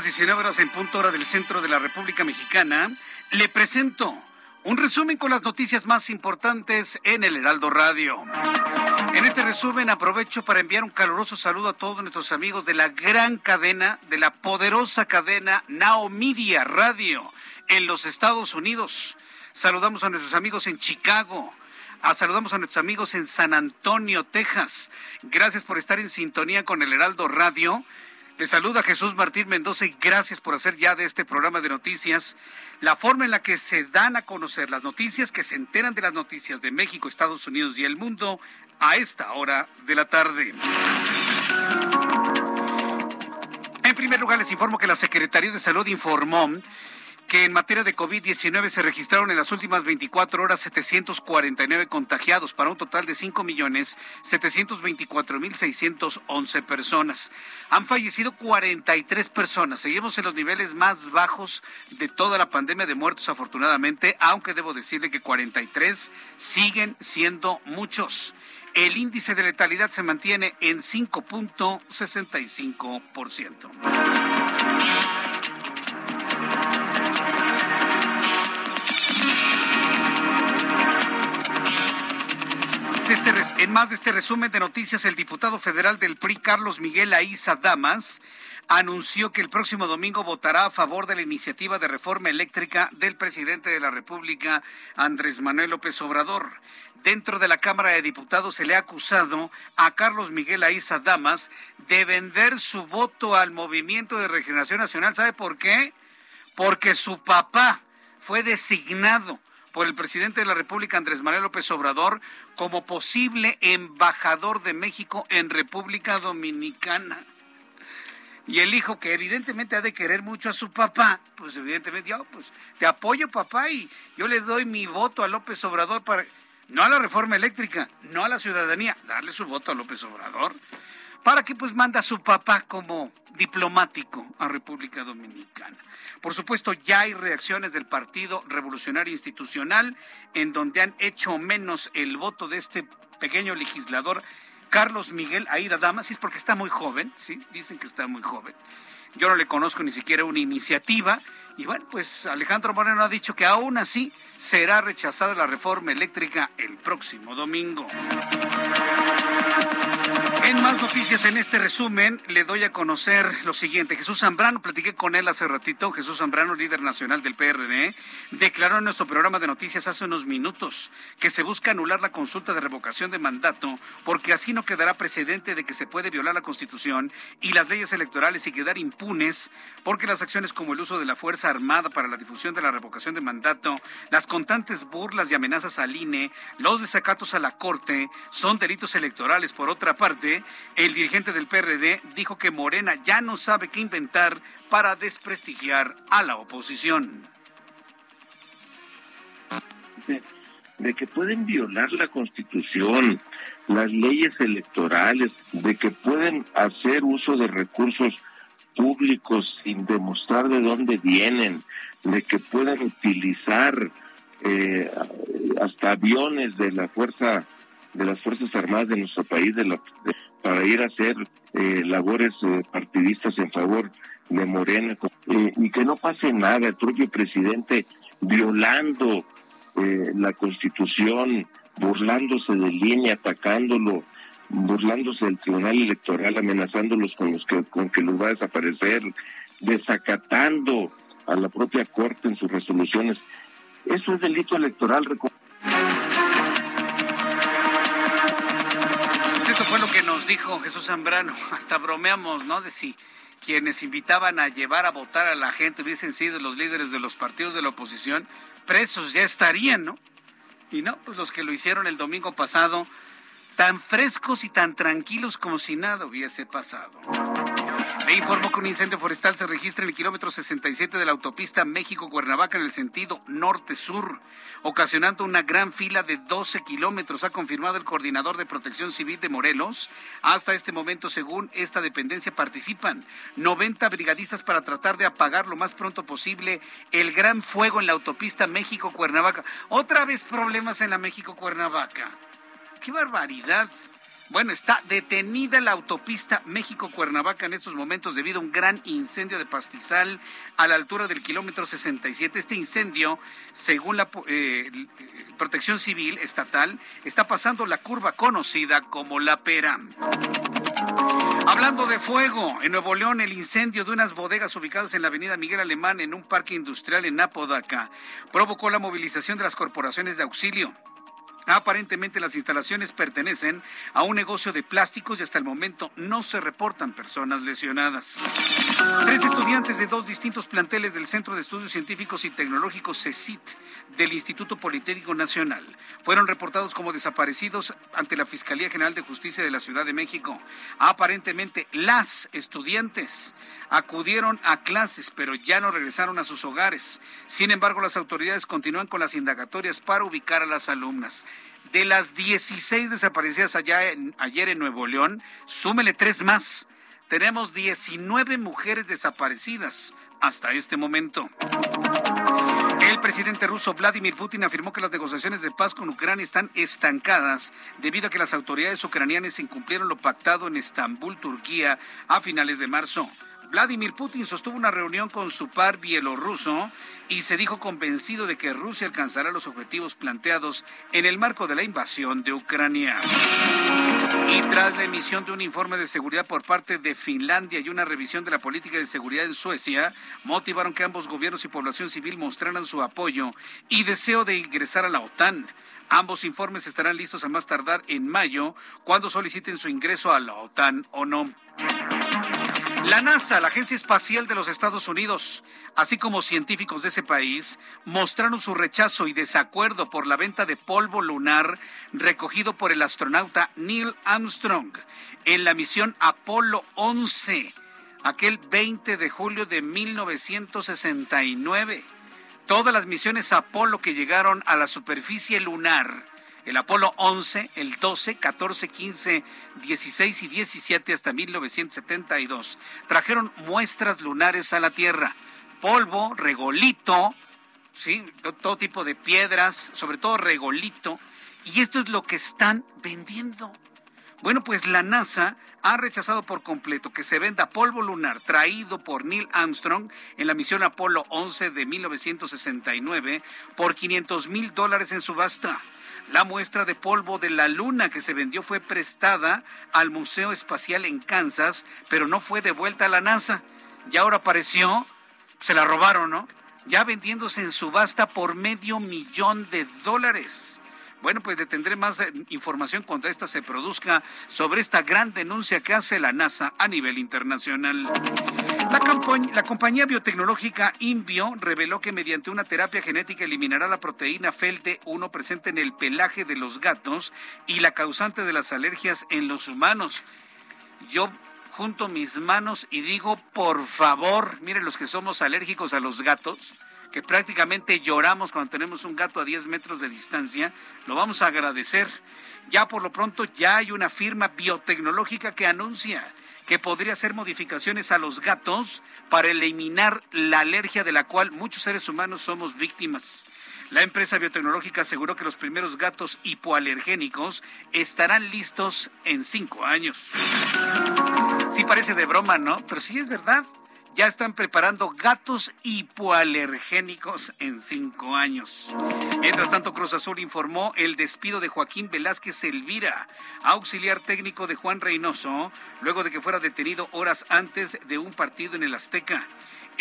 Speaker 1: Las 19 horas en punto hora del centro de la República Mexicana, le presento un resumen con las noticias más importantes en el Heraldo Radio. En este resumen aprovecho para enviar un caluroso saludo a todos nuestros amigos de la gran cadena, de la poderosa cadena Now Media Radio en los Estados Unidos. Saludamos a nuestros amigos en Chicago, a, saludamos a nuestros amigos en San Antonio, Texas. Gracias por estar en sintonía con el Heraldo Radio. Le saluda Jesús Martín Mendoza y gracias por hacer ya de este programa de noticias la forma en la que se dan a conocer las noticias, que se enteran de las noticias de México, Estados Unidos y el mundo a esta hora de la tarde. En primer lugar, les informo que la Secretaría de Salud informó que en materia de COVID-19 se registraron en las últimas 24 horas 749 contagiados para un total de 5.724.611 personas. Han fallecido 43 personas. Seguimos en los niveles más bajos de toda la pandemia de muertos, afortunadamente, aunque debo decirle que 43 siguen siendo muchos. El índice de letalidad se mantiene en 5.65%. En más de este resumen de noticias, el diputado federal del PRI, Carlos Miguel Aiza Damas, anunció que el próximo domingo votará a favor de la iniciativa de reforma eléctrica del presidente de la República, Andrés Manuel López Obrador. Dentro de la Cámara de Diputados se le ha acusado a Carlos Miguel Aiza Damas de vender su voto al Movimiento de Regeneración Nacional. ¿Sabe por qué? Porque su papá fue designado por el presidente de la República, Andrés Manuel López Obrador, como posible embajador de México en República Dominicana. Y el hijo, que evidentemente ha de querer mucho a su papá, pues evidentemente yo, pues te apoyo papá y yo le doy mi voto a López Obrador para, no a la reforma eléctrica, no a la ciudadanía, darle su voto a López Obrador, para que pues manda a su papá como diplomático a República Dominicana. Por supuesto, ya hay reacciones del Partido Revolucionario Institucional en donde han hecho menos el voto de este pequeño legislador Carlos Miguel Aida Damas, es porque está muy joven, ¿sí? Dicen que está muy joven. Yo no le conozco ni siquiera una iniciativa. Y bueno, pues Alejandro Moreno ha dicho que aún así será rechazada la reforma eléctrica el próximo domingo. En más noticias en este resumen le doy a conocer lo siguiente. Jesús Zambrano, platiqué con él hace ratito, Jesús Zambrano, líder nacional del PRD, declaró en nuestro programa de noticias hace unos minutos que se busca anular la consulta de revocación de mandato porque así no quedará precedente de que se puede violar la Constitución y las leyes electorales y quedar impunes porque las acciones como el uso de la Fuerza Armada para la difusión de la revocación de mandato, las constantes burlas y amenazas al INE, los desacatos a la Corte son delitos electorales. Por otra parte, el dirigente del PRD dijo que Morena ya no sabe qué inventar para desprestigiar a la oposición.
Speaker 10: De, que pueden violar la constitución, las leyes electorales, de que pueden hacer uso de recursos públicos sin demostrar de dónde vienen, de que pueden utilizar eh, hasta aviones de la fuerza de las fuerzas armadas de nuestro país de la, para ir a hacer eh, labores eh, partidistas en favor de Morena eh, y que no pase nada, el propio presidente violando la constitución, burlándose de línea, atacándolo, burlándose del Tribunal Electoral, amenazándolos con, los que, con que los va a desaparecer, desacatando a la propia Corte en sus resoluciones. Eso es delito electoral.
Speaker 1: Dijo Jesús Zambrano. Hasta bromeamos, ¿no? De si quienes invitaban a llevar a votar a la gente hubiesen sido los líderes de los partidos de la oposición, presos ya estarían, ¿no? Y no, pues los que lo hicieron el domingo pasado, tan frescos y tan tranquilos como si nada hubiese pasado. Le informó que un incendio forestal se registra en el kilómetro 67 de la autopista México-Cuernavaca en el sentido norte-sur, ocasionando una gran fila de 12 kilómetros, ha confirmado el coordinador de protección civil de Morelos. Hasta este momento, según esta dependencia, participan 90 brigadistas para tratar de apagar lo más pronto posible el gran fuego en la autopista México-Cuernavaca. Otra vez problemas en la México-Cuernavaca. ¡Qué barbaridad! Bueno, está detenida la autopista México-Cuernavaca en estos momentos debido a un gran incendio de pastizal a la altura del kilómetro 67. Este incendio, según la eh, Protección Civil Estatal, está pasando la curva conocida como la Pera. Hablando de fuego, en Nuevo León el incendio de unas bodegas ubicadas en la avenida Miguel Alemán en un parque industrial en Apodaca provocó la movilización de las corporaciones de auxilio. Aparentemente las instalaciones pertenecen a un negocio de plásticos y hasta el momento no se reportan personas lesionadas. Tres estudiantes de dos distintos planteles del Centro de Estudios Científicos y Tecnológicos CECIT del Instituto Politécnico Nacional fueron reportados como desaparecidos ante la Fiscalía General de Justicia de la Ciudad de México. Aparentemente las estudiantes acudieron a clases pero ya no regresaron a sus hogares. Sin embargo, las autoridades continúan con las indagatorias para ubicar a las alumnas. De las 16 desaparecidas allá ayer en Nuevo León, súmele tres más. Tenemos 19 mujeres desaparecidas hasta este momento. El presidente ruso Vladimir Putin afirmó que las negociaciones de paz con Ucrania están estancadas debido a que las autoridades ucranianas incumplieron lo pactado en Estambul, Turquía, a finales de marzo. Vladimir Putin sostuvo una reunión con su par bielorruso y se dijo convencido de que Rusia alcanzará los objetivos planteados en el marco de la invasión de Ucrania. Y tras la emisión de un informe de seguridad por parte de Finlandia y una revisión de la política de seguridad en Suecia, motivaron que ambos gobiernos y población civil mostraran su apoyo y deseo de ingresar a la OTAN. Ambos informes estarán listos a más tardar en mayo, cuando soliciten su ingreso a la OTAN o no. La NASA, la Agencia Espacial de los Estados Unidos, así como científicos de ese país, mostraron su rechazo y desacuerdo por la venta de polvo lunar recogido por el astronauta Neil Armstrong en la misión Apolo 11, aquel 20 de julio de 1969. Todas las misiones Apolo que llegaron a la superficie lunar el Apolo 11, el 12, 14, 15, 16 y 17 hasta 1972 trajeron muestras lunares a la Tierra, polvo, regolito, sí, todo tipo de piedras, sobre todo regolito, y esto es lo que están vendiendo. Bueno, pues la NASA ha rechazado por completo que se venda polvo lunar traído por Neil Armstrong en la misión Apolo 11 de 1969 por 500 mil dólares en subasta. La muestra de polvo de la luna que se vendió fue prestada al Museo Espacial en Kansas, pero no fue devuelta a la NASA. Y ahora apareció, se la robaron, ¿no? Ya vendiéndose en subasta por medio millón de dólares. Bueno, pues le tendré más eh, información cuando esta se produzca sobre esta gran denuncia que hace la NASA a nivel internacional. La, compañía biotecnológica Invio reveló que mediante una terapia genética eliminará la proteína FELT1 presente en el pelaje de los gatos y la causante de las alergias en los humanos. Yo junto mis manos y digo, por favor, miren los que somos alérgicos a los gatos, que prácticamente lloramos cuando tenemos un gato a 10 metros de distancia, lo vamos a agradecer. Ya por lo pronto ya hay una firma biotecnológica que anuncia que podría hacer modificaciones a los gatos para eliminar la alergia de la cual muchos seres humanos somos víctimas. La empresa biotecnológica aseguró que los primeros gatos hipoalergénicos estarán listos en cinco años. Sí parece de broma, ¿no? Pero sí es verdad ya están preparando gatos hipoalergénicos en cinco años. Mientras tanto, Cruz Azul informó el despido de Joaquín Velázquez Elvira, auxiliar técnico de Juan Reynoso, luego de que fuera detenido horas antes de un partido en el Azteca.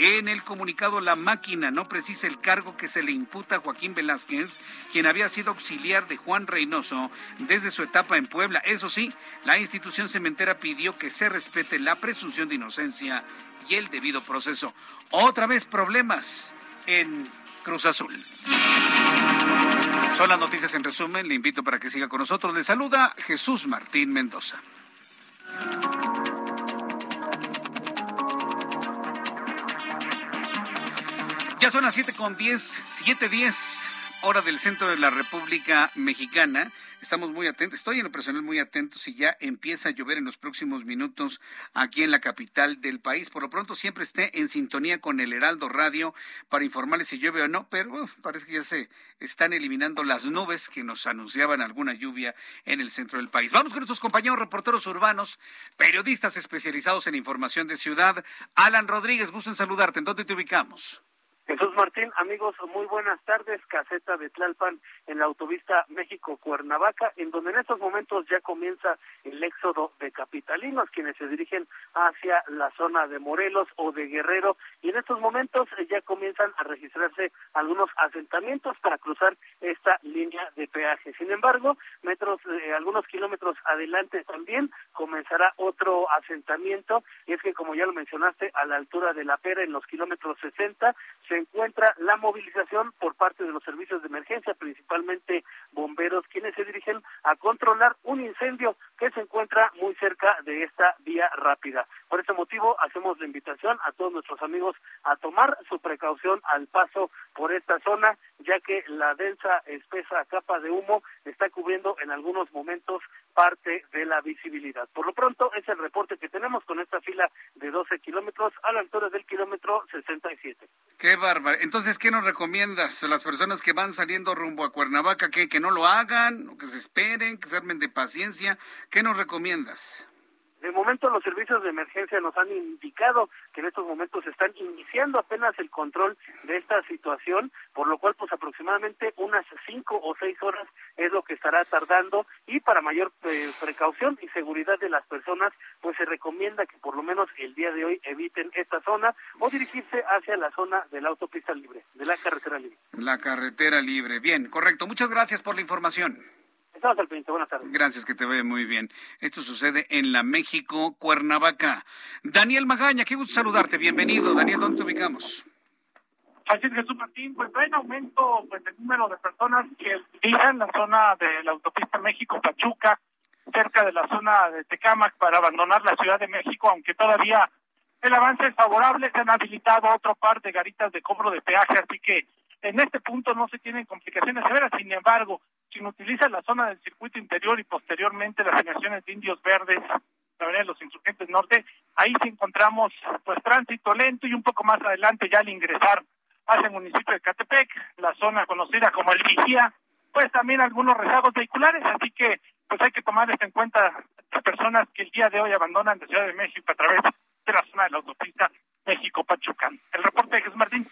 Speaker 1: En el comunicado, la máquina no precisa el cargo que se le imputa a Joaquín Velázquez, quien había sido auxiliar de Juan Reynoso desde su etapa en Puebla. Eso sí, la institución cementera pidió que se respete la presunción de inocencia y el debido proceso. Otra vez problemas en Cruz Azul. Son las noticias en resumen. Le invito para que siga con nosotros. Le saluda Jesús Martín Mendoza. Ya son las 7 con 10, 7.10, hora del centro de la República Mexicana. Estamos muy atentos, estoy en lo personal muy atento si ya empieza a llover en los próximos minutos aquí en la capital del país. Por lo pronto siempre esté en sintonía con el Heraldo Radio para informarle si llueve o no, pero parece que ya se están eliminando las nubes que nos anunciaban alguna lluvia en el centro del país. Vamos con nuestros compañeros reporteros urbanos, periodistas especializados en información de ciudad. Alan Rodríguez, gusto en saludarte. ¿En dónde te ubicamos?
Speaker 2: Jesús Martín, amigos, muy buenas tardes. Caseta de Tlalpan en la autovista México-Cuernavaca, en donde en estos momentos ya comienza el éxodo de capitalinos, quienes se dirigen hacia la zona de Morelos o de Guerrero, y en estos momentos ya comienzan a registrarse algunos asentamientos para cruzar esta línea de peaje. Sin embargo, metros, eh, algunos kilómetros adelante también comenzará otro asentamiento, y es que como ya lo mencionaste, a la altura de la Pera, en los kilómetros 60, se encuentra la movilización por parte de los servicios de emergencia, principalmente bomberos, quienes se dirigen a controlar un incendio que se encuentra muy cerca de esta vía rápida. Por este motivo, hacemos la invitación a todos nuestros amigos a tomar su precaución al paso por esta zona, ya que la densa, espesa capa de humo está cubriendo en algunos momentos parte de la visibilidad. Por lo pronto, es el reporte que tenemos con esta fila de 12 kilómetros a la altura del kilómetro 67.
Speaker 1: Qué bárbaro. Entonces, ¿qué nos recomiendas a las personas que van saliendo rumbo a Cuernavaca? ¿Que, que no lo hagan, que se esperen, que se armen de paciencia? ¿Qué nos recomiendas?
Speaker 2: De momento los servicios de emergencia nos han indicado que en estos momentos están iniciando apenas el control de esta situación, por lo cual pues aproximadamente unas cinco o seis horas es lo que estará tardando y para mayor eh, precaución y seguridad de las personas pues se recomienda que por lo menos el día de hoy eviten esta zona o dirigirse hacia la zona de la autopista libre, de la carretera libre.
Speaker 1: La carretera libre, bien, correcto. Muchas gracias por la información.
Speaker 2: Estamos al pendiente. Buenas tardes.
Speaker 1: Gracias, que te vaya muy bien. Esto sucede en la México Cuernavaca. Daniel Magaña, qué gusto saludarte. Bienvenido. Daniel, ¿dónde te ubicamos?
Speaker 3: Así es, Jesús Martín, pues en aumento pues el número de personas que viven en la zona de la autopista México-Pachuca, cerca de la zona de Tecámac, para abandonar la Ciudad de México, aunque todavía el avance es favorable, se han habilitado otro par de garitas de cobro de peaje, así que en este punto no se tienen complicaciones severas, sin embargo, quien utiliza la zona del circuito interior y posteriormente las generaciones de indios verdes, la avenida de los insurgentes norte, ahí sí encontramos pues tránsito lento y un poco más adelante ya al ingresar hacia el municipio de Catepec, la zona conocida como el Vigía, pues también algunos rezagos vehiculares, así que pues hay que tomar esto en cuenta las personas que el día de hoy abandonan la Ciudad de México a través de la zona de la autopista México-Pachucán. El reporte de Jesús Martín.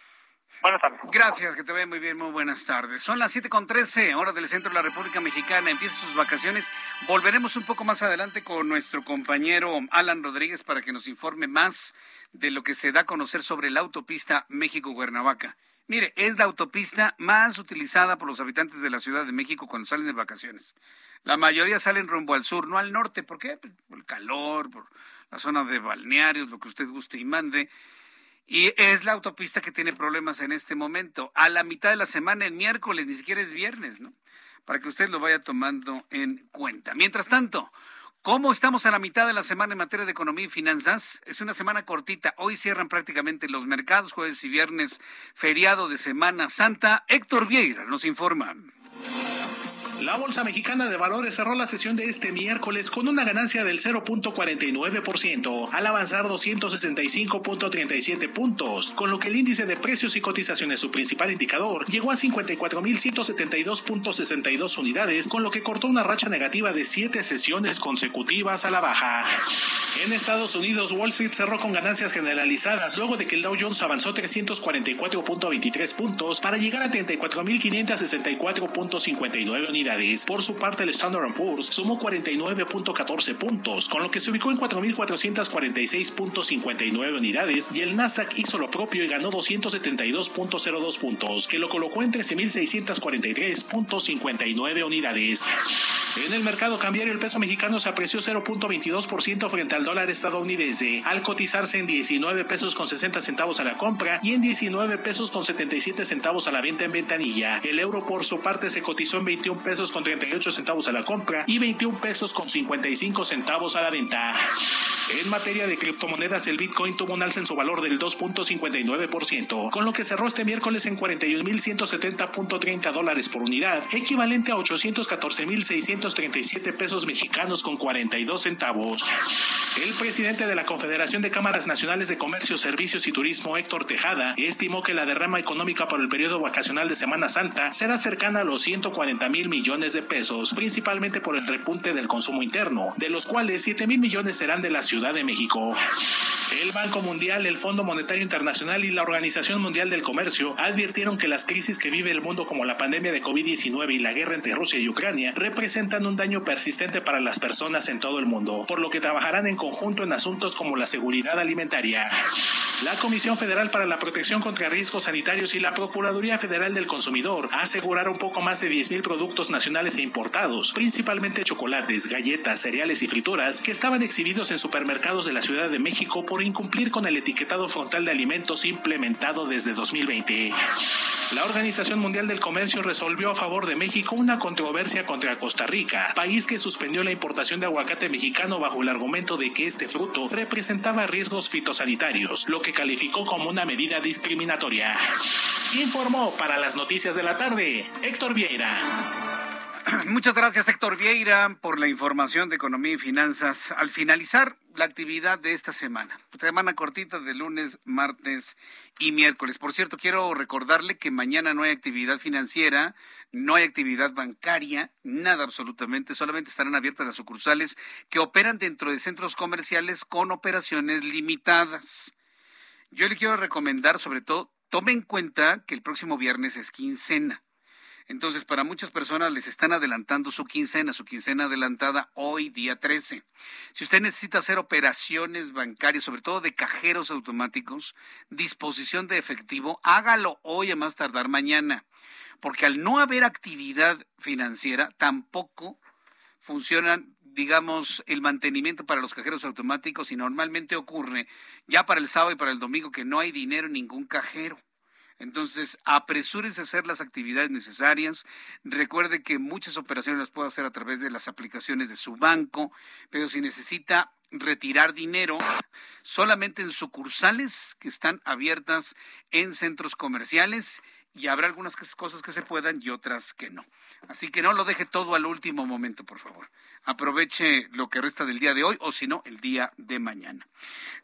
Speaker 3: Buenas tardes.
Speaker 1: Gracias, que te vaya muy bien, muy buenas tardes. Son las siete con trece, hora del centro de la República Mexicana. Empieza sus vacaciones. Volveremos un poco más adelante con nuestro compañero Alan Rodríguez para que nos informe más de lo que se da a conocer sobre la autopista México-Cuernavaca. Mire, es la autopista más utilizada por los habitantes de la Ciudad de México cuando salen de vacaciones. La mayoría salen rumbo al sur, no al norte. ¿Por qué? Por el calor, por la zona de balnearios, lo que usted guste y mande. Y es la autopista que tiene problemas en este momento. A la mitad de la semana, el miércoles, ni siquiera es viernes, ¿no? Para que usted lo vaya tomando en cuenta. Mientras tanto, ¿cómo estamos a la mitad de la semana en materia de economía y finanzas? Es una semana cortita. Hoy cierran prácticamente los mercados, jueves y viernes, feriado de Semana Santa. Héctor Vieira nos informa.
Speaker 11: La Bolsa Mexicana de Valores cerró la sesión de este miércoles con una ganancia del 0.49% al avanzar 265.37 puntos, con lo que el índice de precios y cotizaciones, su principal indicador, llegó a 54.172.62 unidades, con lo que cortó una racha negativa de siete sesiones consecutivas a la baja. En Estados Unidos, Wall Street cerró con ganancias generalizadas luego de que el Dow Jones avanzó 344.23 puntos para llegar a 34.564.59 unidades. Por su parte, el Standard Poor's sumó 49.14 puntos, con lo que se ubicó en 4.446.59 unidades y el Nasdaq hizo lo propio y ganó 272.02 puntos, que lo colocó en 13.643.59 unidades. En el mercado cambiario el peso mexicano se apreció 0.22% frente al dólar estadounidense, al cotizarse en 19 pesos con 60 centavos a la compra y en 19 pesos con 77 centavos a la venta en ventanilla. El euro por su parte se cotizó en 21 pesos con 38 centavos a la compra y 21 pesos con 55 centavos a la venta. En materia de criptomonedas, el Bitcoin tuvo un alza en su valor del 2.59%, con lo que cerró este miércoles en 41.170.30 dólares por unidad, equivalente a 814.637 pesos mexicanos con 42 centavos. El presidente de la Confederación de Cámaras Nacionales de Comercio, Servicios y Turismo, Héctor Tejada, estimó que la derrama económica por el periodo vacacional de Semana Santa será cercana a los 140 mil millones de pesos, principalmente por el repunte del consumo interno, de los cuales 7 mil millones serán de la ciudad Ciudad de México. El Banco Mundial, el Fondo Monetario Internacional y la Organización Mundial del Comercio advirtieron que las crisis que vive el mundo como la pandemia de COVID-19 y la guerra entre Rusia y Ucrania representan un daño persistente para las personas en todo el mundo, por lo que trabajarán en conjunto en asuntos como la seguridad alimentaria. La Comisión Federal para la Protección contra Riesgos Sanitarios y la Procuraduría Federal del Consumidor aseguraron poco más de 10.000 productos nacionales e importados, principalmente chocolates, galletas, cereales y frituras, que estaban exhibidos en supermercados de la Ciudad de México por incumplir con el etiquetado frontal de alimentos implementado desde 2020. La Organización Mundial del Comercio resolvió a favor de México una controversia contra Costa Rica, país que suspendió la importación de aguacate mexicano bajo el argumento de que este fruto representaba riesgos fitosanitarios, lo que calificó como una medida discriminatoria. Informó para las noticias de la tarde Héctor Vieira.
Speaker 1: Muchas gracias, Héctor Vieira, por la información de economía y finanzas. Al finalizar, la actividad de esta semana. Semana cortita de lunes, martes y miércoles. Por cierto, quiero recordarle que mañana no hay actividad financiera, no hay actividad bancaria, nada absolutamente. Solamente estarán abiertas las sucursales que operan dentro de centros comerciales con operaciones limitadas. Yo le quiero recomendar, sobre todo, tome en cuenta que el próximo viernes es quincena. Entonces, para muchas personas les están adelantando su quincena, su quincena adelantada hoy, día 13. Si usted necesita hacer operaciones bancarias, sobre todo de cajeros automáticos, disposición de efectivo, hágalo hoy a más tardar mañana. Porque al no haber actividad financiera, tampoco funcionan digamos, el mantenimiento para los cajeros automáticos y normalmente ocurre ya para el sábado y para el domingo que no hay dinero en ningún cajero. Entonces, apresúrense a hacer las actividades necesarias. Recuerde que muchas operaciones las puede hacer a través de las aplicaciones de su banco, pero si necesita retirar dinero solamente en sucursales que están abiertas en centros comerciales y habrá algunas cosas que se puedan y otras que no. Así que no lo deje todo al último momento, por favor. Aproveche lo que resta del día de hoy o si no, el día de mañana.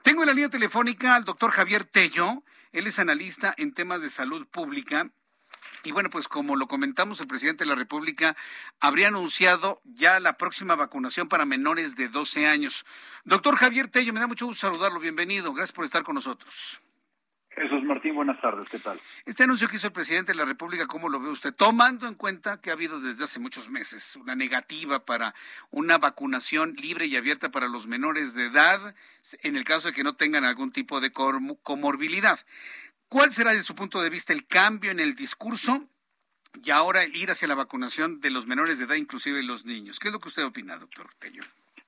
Speaker 1: Tengo en la línea telefónica al doctor Javier Tello. Él es analista en temas de salud pública. Y bueno, pues como lo comentamos, el presidente de la República habría anunciado ya la próxima vacunación para menores de 12 años. Doctor Javier Tello, me da mucho gusto saludarlo. Bienvenido. Gracias por estar con nosotros.
Speaker 12: Jesús Martín, buenas tardes, ¿qué tal?
Speaker 1: Este anuncio que hizo el presidente de la República, ¿cómo lo ve usted? Tomando en cuenta que ha habido desde hace muchos meses una negativa para una vacunación libre y abierta para los menores de edad, en el caso de que no tengan algún tipo de comorbilidad. ¿Cuál será, desde su punto de vista, el cambio en el discurso y ahora ir hacia la vacunación de los menores de edad, inclusive los niños? ¿Qué es lo que usted opina, doctor Tello?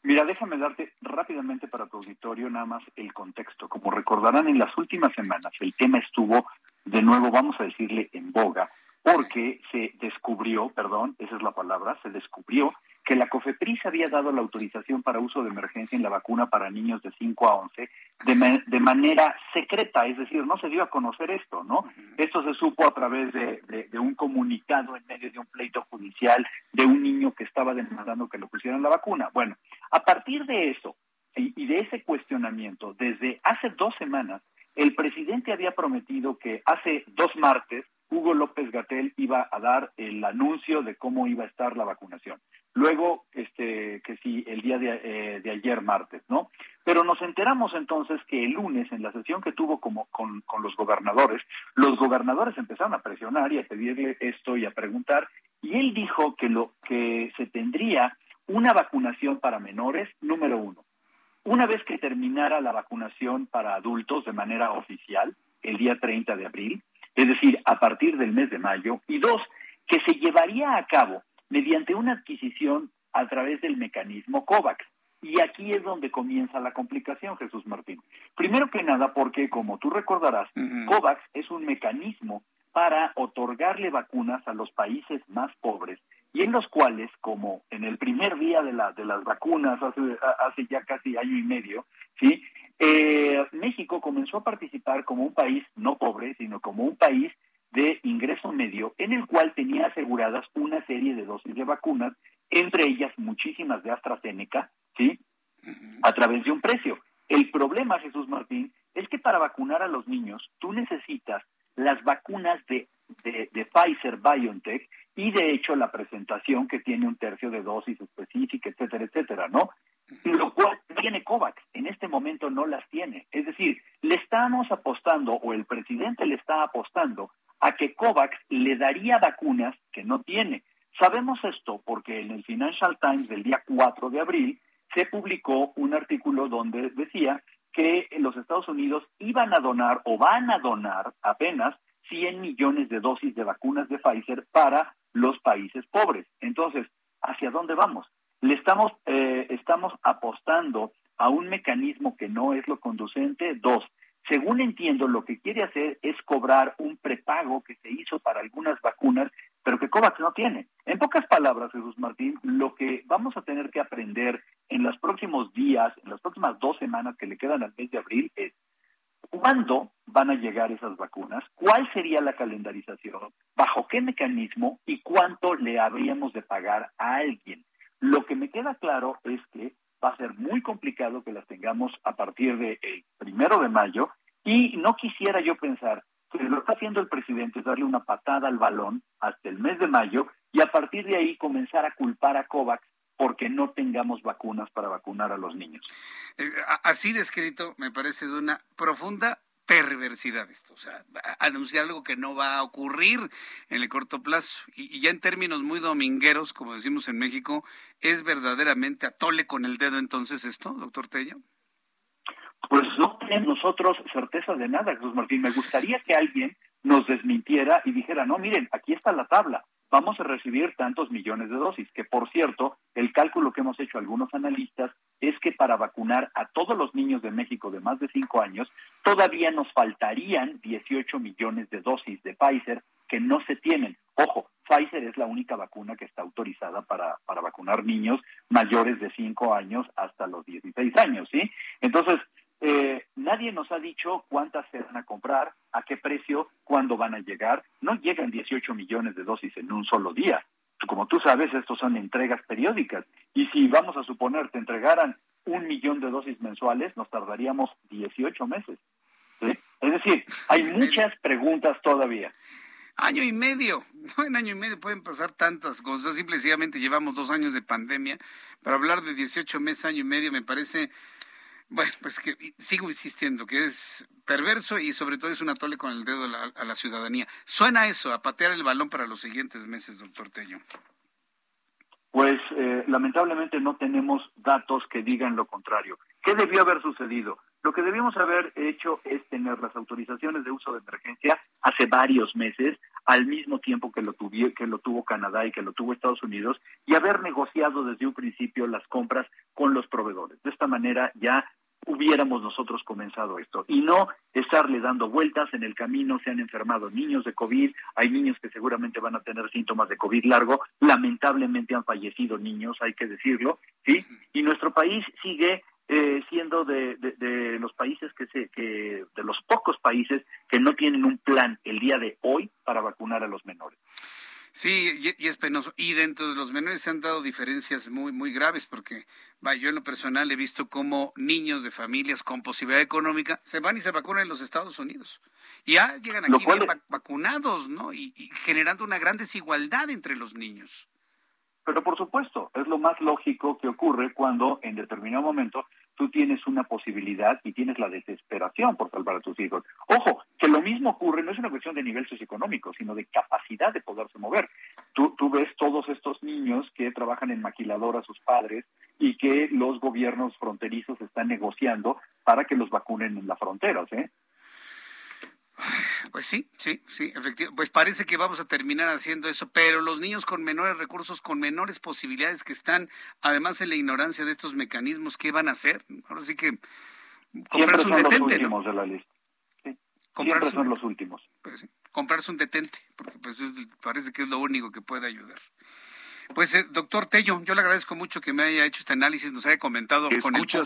Speaker 12: Mira, déjame darte rápidamente para tu auditorio nada más el contexto. Como recordarán, en las últimas semanas el tema estuvo, de nuevo, vamos a decirle, en boga, porque se descubrió, perdón, esa es la palabra, se descubrió que la COFEPRIS había dado la autorización para uso de emergencia en la vacuna para niños de 5 a 11 de, de manera secreta, es decir, no se dio a conocer esto, ¿no? Esto se supo a través de, de, un comunicado en medio de un pleito judicial de un niño que estaba demandando que le pusieran la vacuna. Bueno, a partir de eso y, y de ese cuestionamiento, desde hace dos semanas, el presidente había prometido que hace dos martes Hugo López Gatel iba a dar el anuncio de cómo iba a estar la vacunación. Luego, este, que sí, el día de, eh, de ayer martes, ¿no? Pero nos enteramos entonces que el lunes, en la sesión que tuvo como, con, con los gobernadores, los gobernadores empezaron a presionar y a pedirle esto y a preguntar, y él dijo que lo que se tendría una vacunación para menores, número uno. Una vez que terminara la vacunación para adultos de manera oficial, el día 30 de abril, es decir, a partir del mes de mayo, y dos, que se llevaría a cabo mediante una adquisición a través del mecanismo COVAX. Y aquí es donde comienza la complicación, Jesús Martín. Primero que nada, porque como tú recordarás, COVAX es un mecanismo para otorgarle vacunas a los países más pobres y en los cuales, como en el primer día de, la, de las vacunas, hace, hace ya casi año y medio, ¿sí? Eh, México comenzó a participar como un país no pobre, sino como un país de ingreso medio, en el cual tenía aseguradas una serie de dosis de vacunas, entre ellas muchísimas de AstraZeneca, ¿sí? A través de un precio. El problema, Jesús Martín, es que para vacunar a los niños tú necesitas las vacunas de, de, de Pfizer BioNTech y de hecho la presentación que tiene un tercio de dosis específica, etcétera, etcétera, ¿no? Lo cual tiene COVAX, en este momento no las tiene. Es decir, le estamos apostando, o el presidente le está apostando, a que COVAX le daría vacunas que no tiene. Sabemos esto porque en el Financial Times del día 4 de abril se publicó un artículo donde decía que los Estados Unidos iban a donar o van a donar apenas 100 millones de dosis de vacunas de Pfizer para los países pobres. Entonces, ¿hacia dónde vamos? Le estamos, eh, estamos apostando a un mecanismo que no es lo conducente. Dos, según entiendo, lo que quiere hacer es cobrar un prepago que se hizo para algunas vacunas, pero que COVAX no tiene. En pocas palabras, Jesús Martín, lo que vamos a tener que aprender en los próximos días, en las próximas dos semanas que le quedan al mes de abril, es ¿Cuándo van a llegar esas vacunas? ¿Cuál sería la calendarización? ¿Bajo qué mecanismo? ¿Y cuánto le habríamos de pagar a alguien? Lo que me queda claro es que va a ser muy complicado que las tengamos a partir del primero de mayo y no quisiera yo pensar que lo que está haciendo el presidente es darle una patada al balón hasta el mes de mayo y a partir de ahí comenzar a culpar a COVAX porque no tengamos vacunas para vacunar a los niños.
Speaker 1: Eh, así descrito, me parece de una profunda perversidad esto, o sea, anunciar algo que no va a ocurrir en el corto plazo. Y, ya en términos muy domingueros, como decimos en México, ¿es verdaderamente atole con el dedo entonces esto, doctor Tello?
Speaker 12: Pues no tenemos nosotros certeza de nada, Jesús Martín. Me gustaría que alguien nos desmintiera y dijera, no, miren, aquí está la tabla, vamos a recibir tantos millones de dosis, que por cierto, el cálculo que hemos hecho algunos analistas es que para vacunar a todos los niños de México de más de cinco años, todavía nos faltarían 18 millones de dosis de Pfizer que no se tienen. Ojo, Pfizer es la única vacuna que está autorizada para, para vacunar niños mayores de cinco años hasta los 16 años, ¿sí? Entonces, eh, nadie nos ha dicho cuántas se van a comprar, a qué precio, cuándo van a llegar. No llegan 18 millones de dosis en un solo día. Como tú sabes, estos son entregas periódicas. Y si vamos a suponer que entregaran un millón de dosis mensuales, nos tardaríamos 18 meses. Es decir, hay muchas preguntas todavía.
Speaker 1: Año y medio, no en año y medio pueden pasar tantas cosas, simplemente llevamos dos años de pandemia, para hablar de 18 meses, año y medio, me parece bueno, pues que sigo insistiendo que es perverso y sobre todo es un atole con el dedo a la, ciudadanía. Suena eso, a patear el balón para los siguientes meses, doctor Tello.
Speaker 12: Pues eh, lamentablemente no tenemos datos que digan lo contrario. ¿Qué debió haber sucedido? Lo que debíamos haber hecho es tener las autorizaciones de uso de emergencia hace varios meses, al mismo tiempo que lo, que lo tuvo Canadá y que lo tuvo Estados Unidos, y haber negociado desde un principio las compras con los proveedores. De esta manera ya hubiéramos nosotros comenzado esto y no estarle dando vueltas en el camino, se han enfermado niños de COVID, hay niños que seguramente van a tener síntomas de COVID largo, lamentablemente han fallecido niños, hay que decirlo, ¿sí? Y nuestro país sigue eh, siendo de, de, los países que se, que, de los pocos países que no tienen un plan el día de hoy para vacunar a los menores.
Speaker 1: Sí, y, es penoso. Y dentro de los menores se han dado diferencias muy, muy graves, porque vaya, yo en lo personal he visto cómo niños de familias con posibilidad económica se van y se vacunan en los Estados Unidos. Y ya llegan aquí bien vacunados, ¿no? y generando una gran desigualdad entre los niños.
Speaker 12: Pero por supuesto, es lo más lógico que ocurre cuando en determinado momento tú tienes una posibilidad y tienes la desesperación por salvar a tus hijos. Ojo, que lo mismo ocurre, no es una cuestión de nivel socioeconómico, sino de capacidad de poderse mover. Tú, tú ves todos estos niños que trabajan en maquiladora a sus padres y que los gobiernos fronterizos están negociando para que los vacunen en la frontera, ¿sí?
Speaker 1: Pues sí, sí, sí, efectivamente. Pues parece que vamos a terminar haciendo eso, pero los niños con menores recursos, con menores posibilidades que están, además en la ignorancia de estos mecanismos, ¿qué van a hacer? Ahora sí que
Speaker 12: comprarse un detente. Los últimos de la lista. Siempre son los últimos.
Speaker 1: Pues, comprarse un detente, porque pues parece que es lo único que puede ayudar. Pues, eh, doctor Tello, yo le agradezco mucho que me haya hecho este análisis, nos haya comentado con el público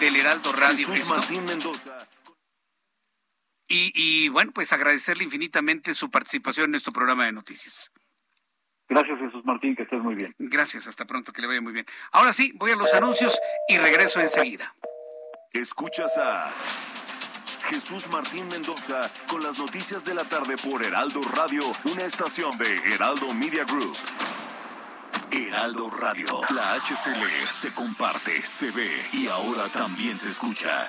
Speaker 1: del Heraldo Radio.
Speaker 7: Jesús Martín Mendoza.
Speaker 1: Y, bueno, pues agradecerle infinitamente su participación en nuestro programa de noticias.
Speaker 12: Gracias, Jesús Martín, que estés muy bien.
Speaker 1: Gracias, hasta pronto, que le vaya muy bien. Ahora sí, voy a los anuncios y regreso enseguida.
Speaker 7: Escuchas a Jesús Martín Mendoza con las noticias de la tarde por Heraldo Radio, una estación de Heraldo Media Group. Heraldo Radio, la HCL se comparte, se ve y ahora también se escucha.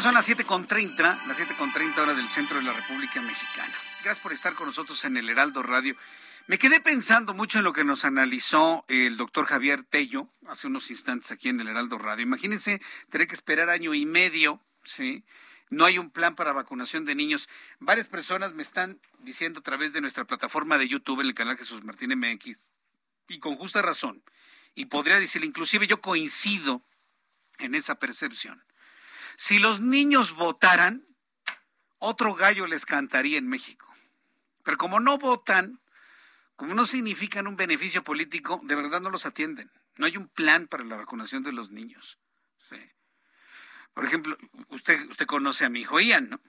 Speaker 1: Son las 7.30, las 7.30 horas del centro de la República Mexicana. Gracias por estar con nosotros en el Heraldo Radio. Me quedé pensando mucho en lo que nos analizó el doctor Javier Tello hace unos instantes aquí en el Heraldo Radio. Imagínense tener que esperar año y medio, ¿sí? no hay un plan para vacunación de niños. Varias personas me están diciendo a través de nuestra plataforma de YouTube en el canal Jesús Martín MX, y con justa razón, y podría decir, inclusive yo coincido en esa percepción. Si los niños votaran, otro gallo les cantaría en México. Pero como no votan, como no significan un beneficio político, de verdad no los atienden. No hay un plan para la vacunación de los niños. Por ejemplo, usted, usted conoce a mi hijo Ian, ¿no?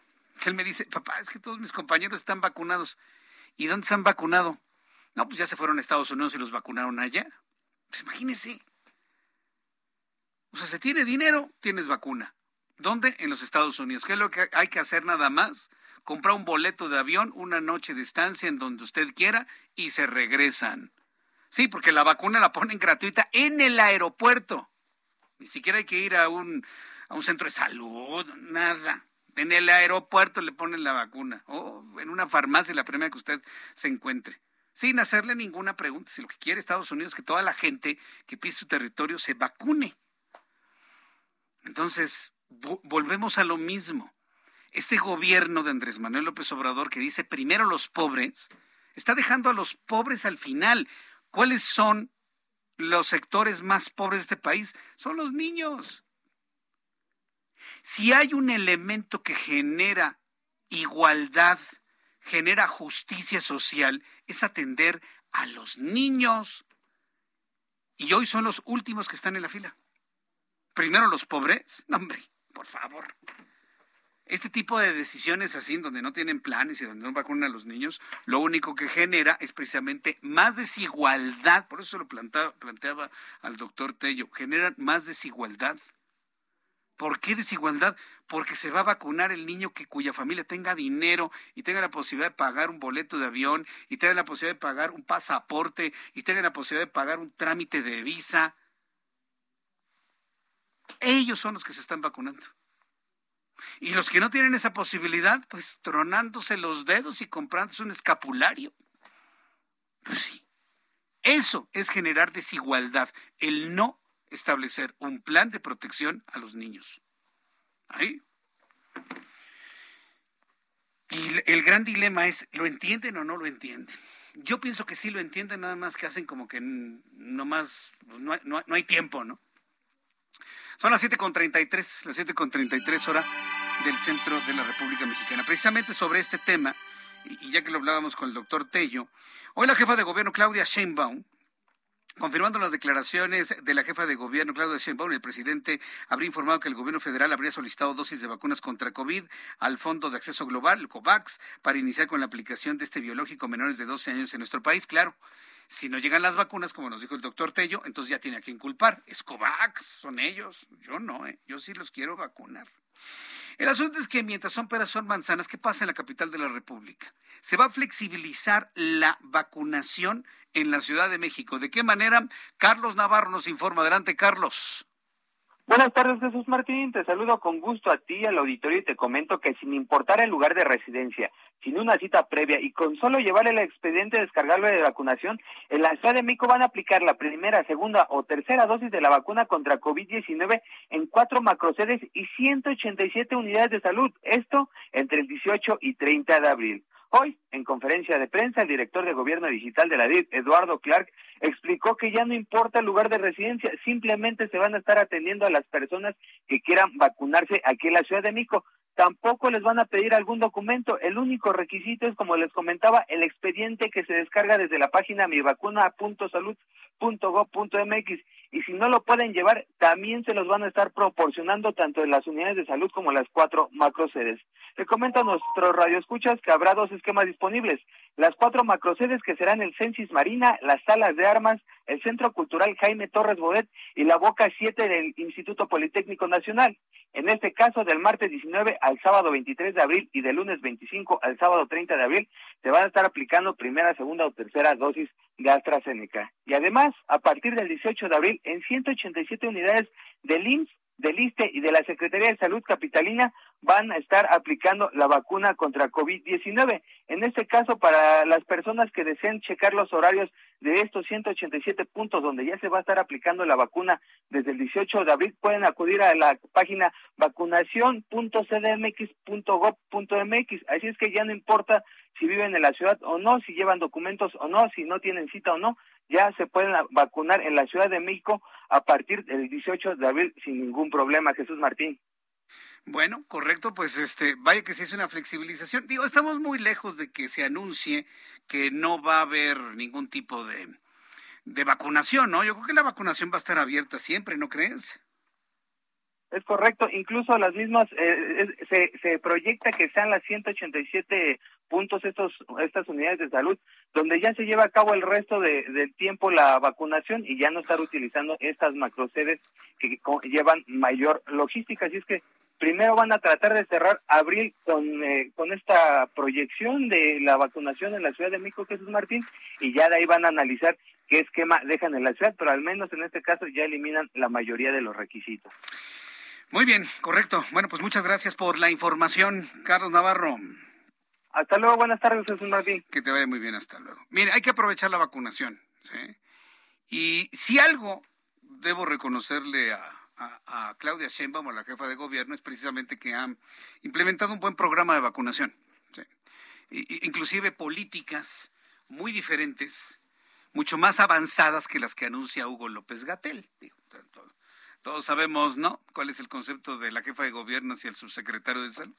Speaker 1: Él me dice, papá, es que todos mis compañeros están vacunados. ¿Y dónde se han vacunado? No, pues ya se fueron a Estados Unidos y los vacunaron allá. Pues imagínese. O sea, se tiene dinero, tienes vacuna. ¿Dónde? En los Estados Unidos. ¿Qué es lo que hay que hacer nada más? Comprar un boleto de avión, una noche de estancia en donde usted quiera y se regresan. Sí, porque la vacuna la ponen gratuita en el aeropuerto. Ni siquiera hay que ir a un, a un centro de salud, nada. En el aeropuerto le ponen la vacuna o en una farmacia la primera que usted se encuentre. Sin hacerle ninguna pregunta. Si lo que quiere Estados Unidos es que toda la gente que pise su territorio se vacune. Entonces, volvemos a lo mismo. Este gobierno de Andrés Manuel López Obrador que dice primero los pobres, está dejando a los pobres al final. ¿Cuáles son los sectores más pobres de este país? Son los niños. Si hay un elemento que genera igualdad, genera justicia social, es atender a los niños. Y hoy son los últimos que están en la fila. Primero los pobres. No, hombre, por favor. Este tipo de decisiones así, donde no tienen planes y donde no vacunan a los niños, lo único que genera es precisamente más desigualdad. Por eso lo planteaba, planteaba al doctor Tello. Generan más desigualdad. ¿Por qué desigualdad? Porque se va a vacunar el niño que cuya familia tenga dinero y tenga la posibilidad de pagar un boleto de avión y tenga la posibilidad de pagar un pasaporte y tenga la posibilidad de pagar un trámite de visa. Ellos son los que se están vacunando. Y los que no tienen esa posibilidad, pues tronándose los dedos y comprándose un escapulario. Pues sí. Eso es generar desigualdad, el no establecer un plan de protección a los niños. Ahí. Y el gran dilema es, ¿lo entienden o no lo entienden? Yo pienso que sí lo entienden, nada más que hacen como que no pues no, hay, no, hay tiempo, ¿no? Son las 7.33, las 7.33 hora del centro de la República Mexicana. Precisamente sobre este tema, y ya que lo hablábamos con el doctor Tello, hoy la jefa de gobierno Claudia Sheinbaum Confirmando las declaraciones de la jefa de gobierno, Claudia Sheinbaum, el presidente habría informado que el gobierno federal habría solicitado dosis de vacunas contra COVID al Fondo de Acceso Global, COVAX, para iniciar con la aplicación de este biológico menores de 12 años en nuestro país. Claro, si no llegan las vacunas, como nos dijo el doctor Tello, entonces ya tiene a quien culpar. Es COVAX, son ellos. Yo no, ¿eh? yo sí los quiero vacunar. El asunto es que mientras son peras son manzanas, ¿qué pasa en la capital de la República? Se va a flexibilizar la vacunación en la Ciudad de México. ¿De qué manera? Carlos Navarro nos informa. Adelante, Carlos.
Speaker 13: Buenas tardes, Jesús Martín. Te saludo con gusto a ti, al auditorio, y te comento que sin importar el lugar de residencia, sin una cita previa y con solo llevar el expediente descargable de vacunación, en la Ciudad de México van a aplicar la primera, segunda o tercera dosis de la vacuna contra COVID-19 en cuatro macrosedes y 187 unidades de salud. Esto entre el 18 y 30 de abril. Hoy, en conferencia de prensa, el director de Gobierno Digital de la DIF, Eduardo Clark, explicó que ya no importa el lugar de residencia, simplemente se van a estar atendiendo a las personas que quieran vacunarse aquí en la Ciudad de México. Tampoco les van a pedir algún documento. El único requisito es, como les comentaba, el expediente que se descarga desde la página mivacuna.salud.gov.mx. Y si no lo pueden llevar, también se los van a estar proporcionando tanto en las unidades de salud como en las cuatro macrosedes. Le comento a nuestros radioescuchas que habrá dos esquemas disponibles. Las cuatro macrosedes que serán el Censis Marina, las salas de armas, el Centro Cultural Jaime Torres Bodet y la Boca 7 del Instituto Politécnico Nacional. En este caso, del martes 19 al sábado 23 de abril y del lunes 25 al sábado 30 de abril, se van a estar aplicando primera, segunda o tercera dosis de AstraZeneca. Y además, a partir del 18 de abril, en 187 unidades del IMSS del ISTE y de la Secretaría de Salud Capitalina van a estar aplicando la vacuna contra COVID-19. En este caso, para las personas que deseen checar los horarios de estos 187 puntos donde ya se va a estar aplicando la vacuna desde el 18 de abril, pueden acudir a la página vacunación.cdmx.gov.mx. Así es que ya no importa si viven en la ciudad o no, si llevan documentos o no, si no tienen cita o no, ya se pueden vacunar en la Ciudad de México a partir del 18 de abril sin ningún problema. Jesús Martín.
Speaker 1: Bueno, correcto, pues este, vaya que sí es una flexibilización. Digo, estamos muy lejos de que se anuncie que no va a haber ningún tipo de, de vacunación, ¿no? Yo creo que la vacunación va a estar abierta siempre, ¿no crees?
Speaker 13: Es correcto, incluso las mismas, eh, se, se proyecta que sean las 187 puntos estos estas unidades de salud donde ya se lleva a cabo el resto de, del tiempo la vacunación y ya no estar utilizando estas macrosedes que llevan mayor logística. Así es que primero van a tratar de cerrar abril con eh, con esta proyección de la vacunación en la Ciudad de México Jesús Martín y ya de ahí van a analizar qué esquema dejan en la ciudad pero al menos en este caso ya eliminan la mayoría de los requisitos
Speaker 1: muy bien, correcto. Bueno, pues muchas gracias por la información, Carlos Navarro.
Speaker 13: Hasta luego, buenas tardes, Jesús Martín.
Speaker 1: Que te vaya muy bien, hasta luego. Mire, hay que aprovechar la vacunación, ¿sí? Y si algo debo reconocerle a, Claudia Sheinbaum, la jefa de gobierno, es precisamente que han implementado un buen programa de vacunación. ¿sí? inclusive políticas muy diferentes, mucho más avanzadas que las que anuncia Hugo López Gatel. Todos sabemos, ¿no? ¿Cuál es el concepto de la jefa de gobierno hacia el subsecretario de salud?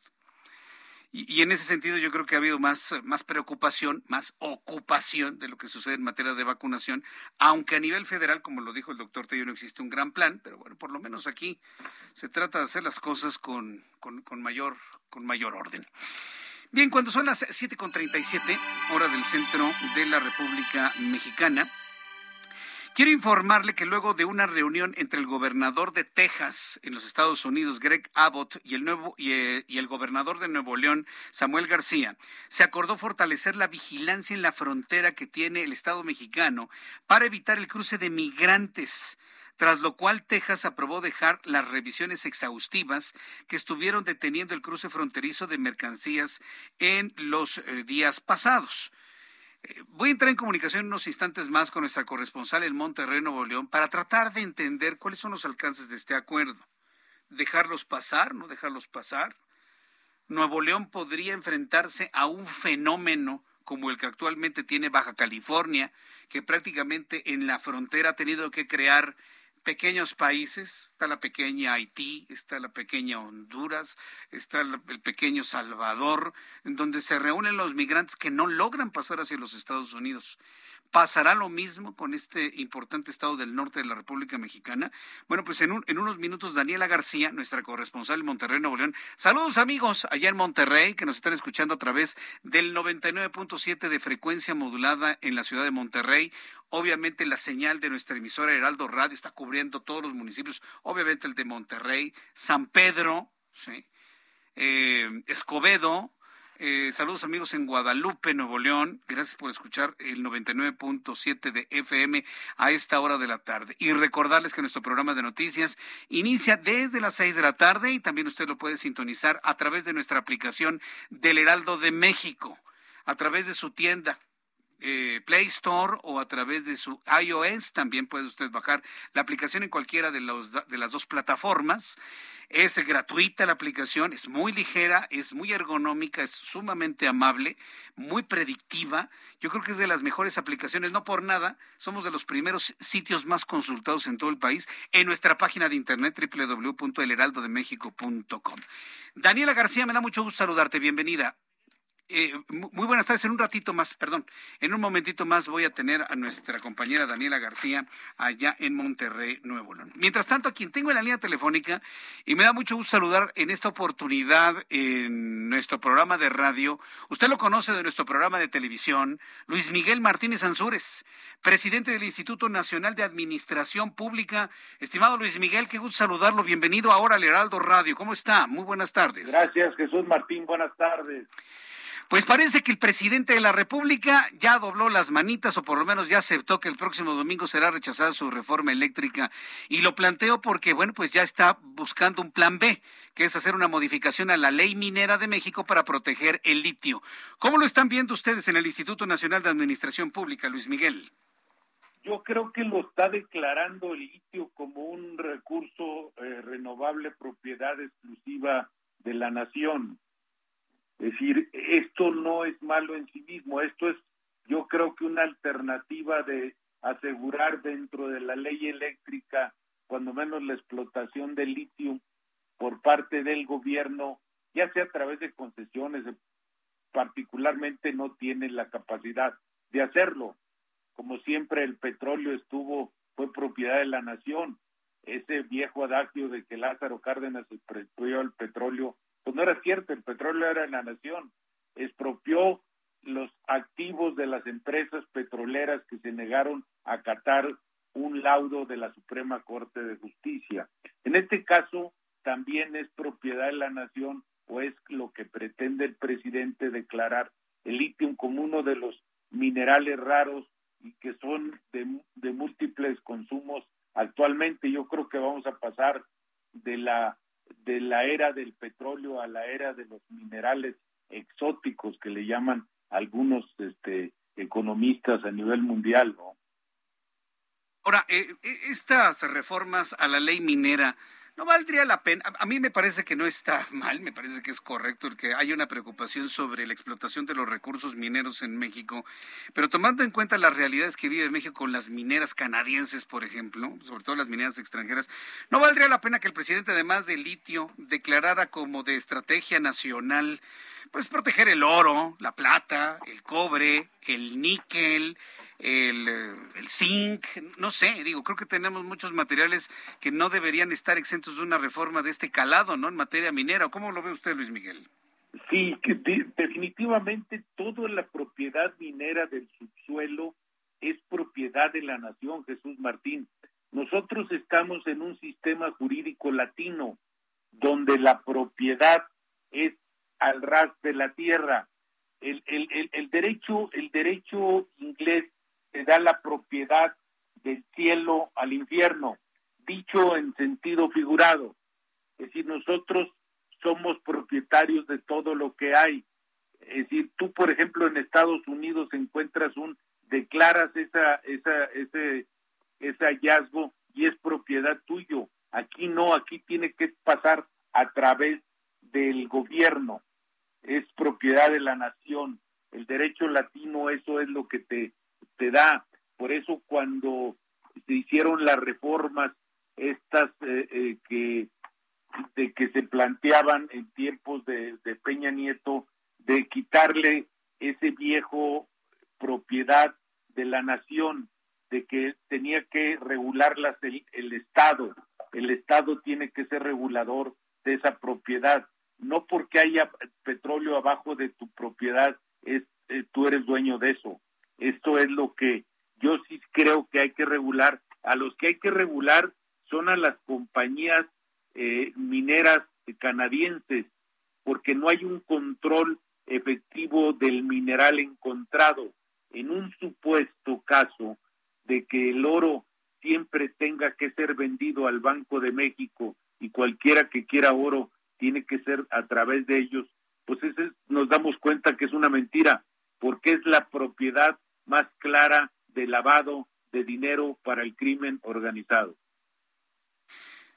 Speaker 1: Y, en ese sentido yo creo que ha habido más, más preocupación, más ocupación de lo que sucede en materia de vacunación, aunque a nivel federal, como lo dijo el doctor Tello, no existe un gran plan, pero bueno, por lo menos aquí se trata de hacer las cosas con, con, con mayor, con mayor orden. Bien, cuando son las 7.37, hora del centro de la República Mexicana, Quiero informarle que luego de una reunión entre el gobernador de Texas en los Estados Unidos, Greg Abbott, y el, nuevo, y, eh, y el gobernador de Nuevo León, Samuel García, se acordó fortalecer la vigilancia en la frontera que tiene el Estado mexicano para evitar el cruce de migrantes tras lo cual Texas aprobó dejar las revisiones exhaustivas que estuvieron deteniendo el cruce fronterizo de mercancías en los eh, días pasados. Voy a entrar en comunicación unos instantes más con nuestra corresponsal en Monterrey, Nuevo León, para tratar de entender cuáles son los alcances de este acuerdo. ¿Dejarlos pasar? ¿No dejarlos pasar? Nuevo León podría enfrentarse a un fenómeno como el que actualmente tiene Baja California, que prácticamente en la frontera ha tenido que crear pequeños países, está la pequeña Haití, está la pequeña Honduras, está el pequeño Salvador, en donde se reúnen los migrantes que no logran pasar hacia los Estados Unidos. ¿Pasará lo mismo con este importante estado del norte de la República Mexicana? Bueno, pues en, unos minutos Daniela García, nuestra corresponsal en Monterrey, Nuevo León. Saludos amigos allá en Monterrey que nos están escuchando a través del 99.7 de frecuencia modulada en la ciudad de Monterrey. Obviamente la señal de nuestra emisora Heraldo Radio está cubriendo todos los municipios, obviamente el de Monterrey, San Pedro, eh, Escobedo, eh, saludos amigos en Guadalupe, Nuevo León. Gracias por escuchar el 99.7 de FM a esta hora de la tarde. Y recordarles que nuestro programa de noticias inicia desde las 6 de la tarde y también usted lo puede sintonizar a través de nuestra aplicación del Heraldo de México, a través de su tienda eh, Play Store o a través de su iOS. También puede usted bajar la aplicación en cualquiera de, de las dos plataformas. Es gratuita la aplicación, es muy ligera, es muy ergonómica, es sumamente amable, muy predictiva. Yo creo que es de las mejores aplicaciones, no por nada, somos de los primeros sitios más consultados en todo el país en nuestra página de internet www.elheraldodemexico.com. Daniela García, me da mucho gusto saludarte, bienvenida. Eh, muy buenas tardes. En un ratito más, perdón, en un momentito más voy a tener a nuestra compañera Daniela García allá en Monterrey, Nuevo León. Mientras tanto, a quien tengo en la línea telefónica, y me da mucho gusto saludar en esta oportunidad en nuestro programa de radio, usted lo conoce de nuestro programa de televisión, Luis Miguel Martínez Ansúrez, presidente del Instituto Nacional de Administración Pública. Estimado Luis Miguel, qué gusto saludarlo. Bienvenido ahora al Heraldo Radio. ¿Cómo está? Muy buenas tardes.
Speaker 14: Gracias, Jesús Martín. Buenas tardes.
Speaker 1: Pues parece que el presidente de la República ya dobló las manitas o por lo menos ya aceptó que el próximo domingo será rechazada su reforma eléctrica y lo planteo porque, bueno, pues ya está buscando un plan B, que es hacer una modificación a la ley minera de México para proteger el litio. ¿Cómo lo están viendo ustedes en el Instituto Nacional de Administración Pública, Luis Miguel?
Speaker 14: Yo creo que lo está declarando el litio como un recurso eh, renovable propiedad exclusiva de la nación. Es decir, esto no es malo en sí mismo, esto es yo creo que una alternativa de asegurar dentro de la ley eléctrica, cuando menos la explotación del litio por parte del gobierno, ya sea a través de concesiones, particularmente no tiene la capacidad de hacerlo. Como siempre el petróleo estuvo, fue propiedad de la nación. Ese viejo adagio de que Lázaro Cárdenas expropió el petróleo, pues no era cierto, el petróleo era de la nación. Expropió los activos de las empresas petroleras que se negaron a acatar un laudo de la Suprema Corte de Justicia. En este caso, también es propiedad de la nación o es lo que pretende el presidente declarar el litio como uno de los minerales raros y que son de múltiples consumos actualmente. Yo creo que vamos a pasar de la de la era del petróleo a la era de los minerales exóticos que le llaman algunos este, economistas a nivel mundial, ¿no?
Speaker 1: Ahora, eh, eh, estas reformas a la ley minera, ¿no valdría la pena? A mí me parece que no está mal, me parece que es correcto el que haya una preocupación sobre la explotación de los recursos mineros en México, pero tomando en cuenta las realidades que vive México con las mineras canadienses, por ejemplo, sobre todo las mineras extranjeras, ¿no valdría la pena que el presidente, además de litio, declarara como de estrategia nacional pues proteger el oro, la plata, el cobre, el níquel, el, el, zinc, no sé, digo, creo que tenemos muchos materiales que no deberían estar exentos de una reforma de este calado, ¿no? En materia minera. ¿Cómo lo ve usted, Luis Miguel?
Speaker 14: Sí, que de, definitivamente toda la propiedad minera del subsuelo es propiedad de la nación, Jesús Martín. Nosotros estamos en un sistema jurídico latino donde la propiedad es al ras de la tierra. El, el, el, derecho, el derecho inglés te da la propiedad del cielo al infierno, dicho en sentido figurado. Es decir, nosotros somos propietarios de todo lo que hay. Es decir, tú, por ejemplo, en Estados Unidos encuentras un, declaras esa, esa, ese, ese hallazgo y es propiedad tuyo. Aquí no, aquí tiene que pasar a través del gobierno es propiedad de la nación. El derecho latino eso es lo que te, te da. Por eso cuando se hicieron las reformas estas eh, eh, que de que se planteaban en tiempos de, de, Peña Nieto de quitarle ese viejo propiedad de la nación, de que tenía que regularlas el, el Estado, el Estado tiene que ser regulador de esa propiedad no porque haya petróleo abajo de tu propiedad, es, eh, tú eres dueño de eso. Esto es lo que yo sí creo que hay que regular. A los que hay que regular son a las compañías eh, mineras canadienses, porque no hay un control efectivo del mineral encontrado. En un supuesto caso de que el oro siempre tenga que ser vendido al Banco de México y cualquiera que quiera oro tiene que ser a través de ellos, pues ese nos damos cuenta que es una mentira, porque es la propiedad más clara de lavado de dinero para el crimen organizado.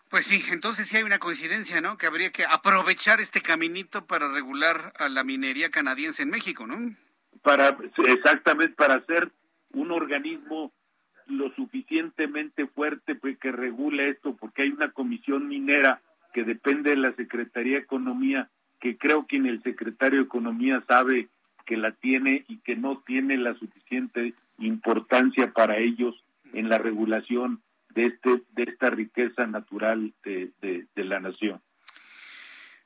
Speaker 1: Pues sí, entonces sí hay una coincidencia, ¿no? Que habría que aprovechar este caminito para regular a la minería canadiense en México, ¿no?
Speaker 14: Para exactamente para hacer un organismo lo suficientemente fuerte pues, que regule esto, porque hay una comisión minera que depende de la Secretaría de Economía, que creo que ni el secretario de Economía sabe que la tiene y que no tiene la suficiente importancia para ellos en la regulación de este de esta riqueza natural de, de, de la nación.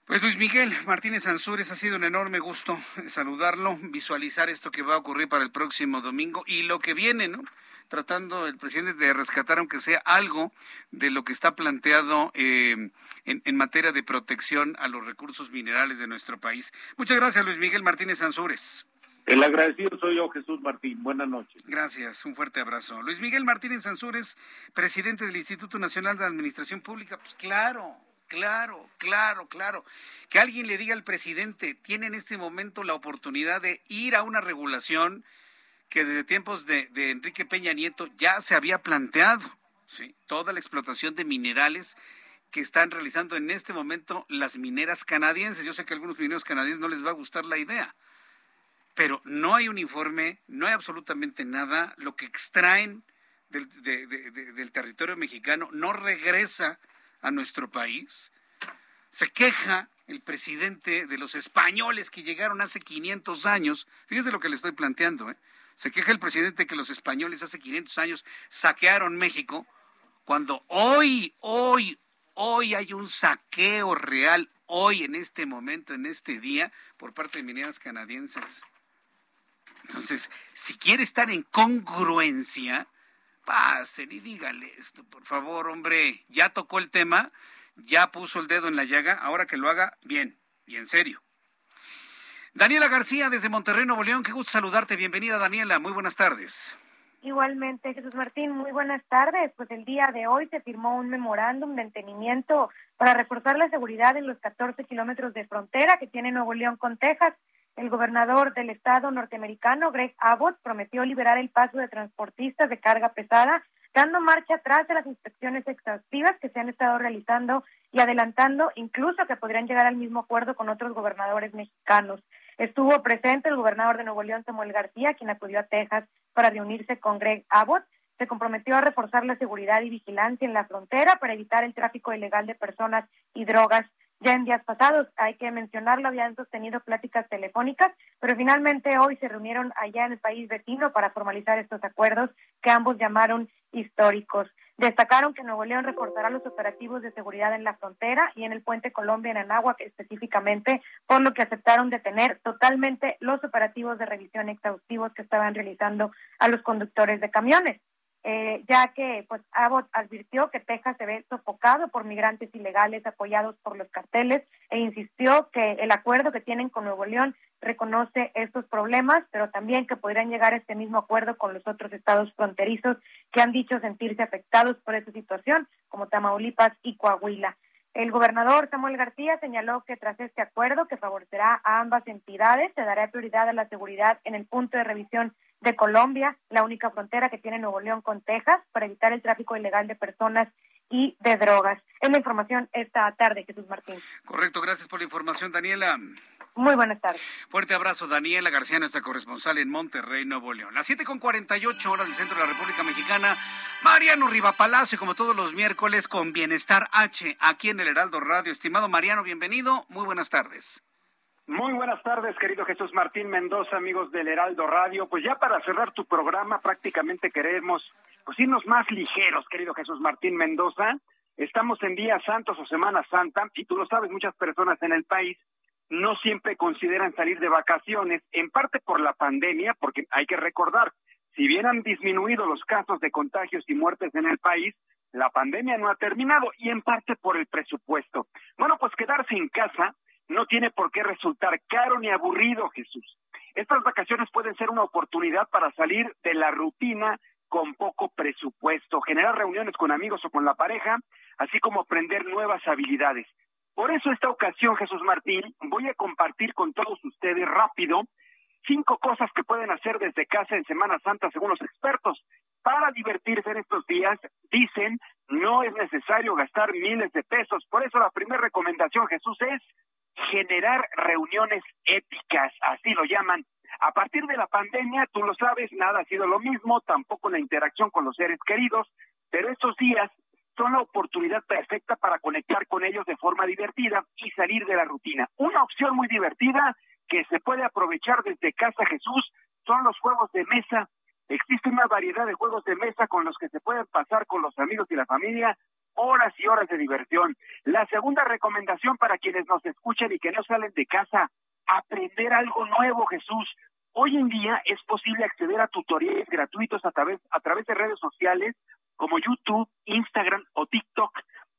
Speaker 1: Pues Luis Miguel Martínez Ansúrez, ha sido un enorme gusto saludarlo, visualizar esto que va a ocurrir para el próximo domingo y lo que viene, ¿no? Tratando el presidente de rescatar, aunque sea algo de lo que está planteado eh, en, en, materia de protección a los recursos minerales de nuestro país. Muchas gracias, Luis Miguel Martínez Ansúrez.
Speaker 14: El agradecido soy yo, Jesús Martín. Buenas noches.
Speaker 1: Gracias, un fuerte abrazo. Luis Miguel Martínez Ansúrez, presidente del Instituto Nacional de Administración Pública. Pues claro, claro, claro, claro. Que alguien le diga al presidente, tiene en este momento la oportunidad de ir a una regulación que desde tiempos de, Enrique Peña Nieto ya se había planteado. Toda la explotación de minerales que están realizando en este momento las mineras canadienses. Yo sé que a algunos mineros canadienses no les va a gustar la idea pero no hay un informe, no hay absolutamente nada. Lo que extraen del, de, de, de, del territorio mexicano no regresa a nuestro país. Se queja el presidente de los españoles que llegaron hace 500 años. Fíjese lo que le estoy planteando. ¿eh? Se queja el presidente que los españoles hace 500 años saquearon México, cuando hoy, hoy, hoy hay un saqueo real, hoy en este momento, en este día, por parte de mineras canadienses. Entonces, si quiere estar en congruencia, pasen y dígale esto, por favor, hombre. Ya tocó el tema, ya puso el dedo en la llaga, ahora que lo haga bien y en serio. Daniela García desde Monterrey, Nuevo León, qué gusto saludarte. Bienvenida, Daniela. Muy buenas tardes.
Speaker 15: Igualmente, Jesús Martín, muy buenas tardes. Pues el día de hoy se firmó un memorándum de entendimiento para reforzar la seguridad en los 14 kilómetros de frontera que tiene Nuevo León con Texas. El gobernador del estado norteamericano, Greg Abbott, prometió liberar el paso de transportistas de carga pesada, dando marcha atrás de las inspecciones exhaustivas que se han estado realizando y adelantando incluso que podrían llegar al mismo acuerdo con otros gobernadores mexicanos. Estuvo presente el gobernador de Nuevo León, Samuel García, quien acudió a Texas para reunirse con Greg Abbott. Se comprometió a reforzar la seguridad y vigilancia en la frontera para evitar el tráfico ilegal de personas y drogas ya en días pasados, hay que mencionarlo, habían sostenido pláticas telefónicas, pero finalmente hoy se reunieron allá en el país vecino para formalizar estos acuerdos que ambos llamaron históricos. Destacaron que Nuevo León reforzará los operativos de seguridad en la frontera y en el puente Colombia en Anáhuac específicamente, por lo que aceptaron detener totalmente los operativos de revisión exhaustivos que estaban realizando a los conductores de camiones eh, ya que pues Abbott advirtió que Texas se ve sofocado por migrantes ilegales apoyados por los carteles e insistió que el acuerdo que tienen con Nuevo León reconoce estos problemas, pero también que podrían llegar a este mismo acuerdo con los otros estados fronterizos que han dicho sentirse afectados por esta situación, como Tamaulipas y Coahuila. El gobernador Samuel García señaló que tras este acuerdo, que favorecerá a ambas entidades, se dará prioridad a la seguridad en el punto de revisión de Colombia, la única frontera que tiene Nuevo León con Texas, para evitar el tráfico ilegal de personas y de drogas. Es la información esta tarde, Jesús Martín.
Speaker 1: Correcto, gracias por la información, Daniela.
Speaker 15: Muy buenas tardes.
Speaker 1: Fuerte abrazo, Daniela García, nuestra corresponsal en Monterrey, Nuevo León. Las 7 con 48 horas del centro de la República Mexicana. Mariano Riva Palacio, como todos los miércoles, con Bienestar H, aquí en el Heraldo Radio. Estimado Mariano, bienvenido. Muy buenas tardes.
Speaker 16: Muy buenas tardes, querido Jesús Martín Mendoza, amigos del Heraldo Radio. Pues ya para cerrar tu programa, prácticamente queremos pues irnos más ligeros, querido Jesús Martín Mendoza. Estamos en días santos o Semana Santa y tú lo sabes, muchas personas en el país no siempre consideran salir de vacaciones, en parte por la pandemia, porque hay que recordar, si bien han disminuido los casos de contagios y muertes en el país, la pandemia no ha terminado y en parte por el presupuesto. Bueno, pues quedarse en casa no tiene por qué resultar caro ni aburrido, Jesús. Estas vacaciones pueden ser una oportunidad para salir de la rutina con poco presupuesto, generar reuniones con amigos o con la pareja, así como aprender nuevas habilidades. Por eso esta ocasión, Jesús Martín, voy a compartir con todos ustedes rápido cinco cosas que pueden hacer desde casa en Semana Santa según los expertos. Para divertirse en estos días, dicen, no es necesario gastar miles de pesos. Por eso la primera recomendación, Jesús, es generar reuniones épicas, así lo llaman. A partir de la pandemia, tú lo sabes, nada ha sido lo mismo, tampoco la interacción con los seres queridos, pero estos días son la oportunidad perfecta para conectar con ellos de forma divertida y salir de la rutina. Una opción muy divertida que se puede aprovechar desde casa Jesús son los juegos de mesa. Existe una variedad de juegos de mesa con los que se pueden pasar con los amigos y la familia horas y horas de diversión. La segunda recomendación para quienes nos escuchan y que no salen de casa, aprender algo nuevo, Jesús. Hoy en día es posible acceder a tutoriales gratuitos a través, a través de redes sociales como YouTube, Instagram o TikTok.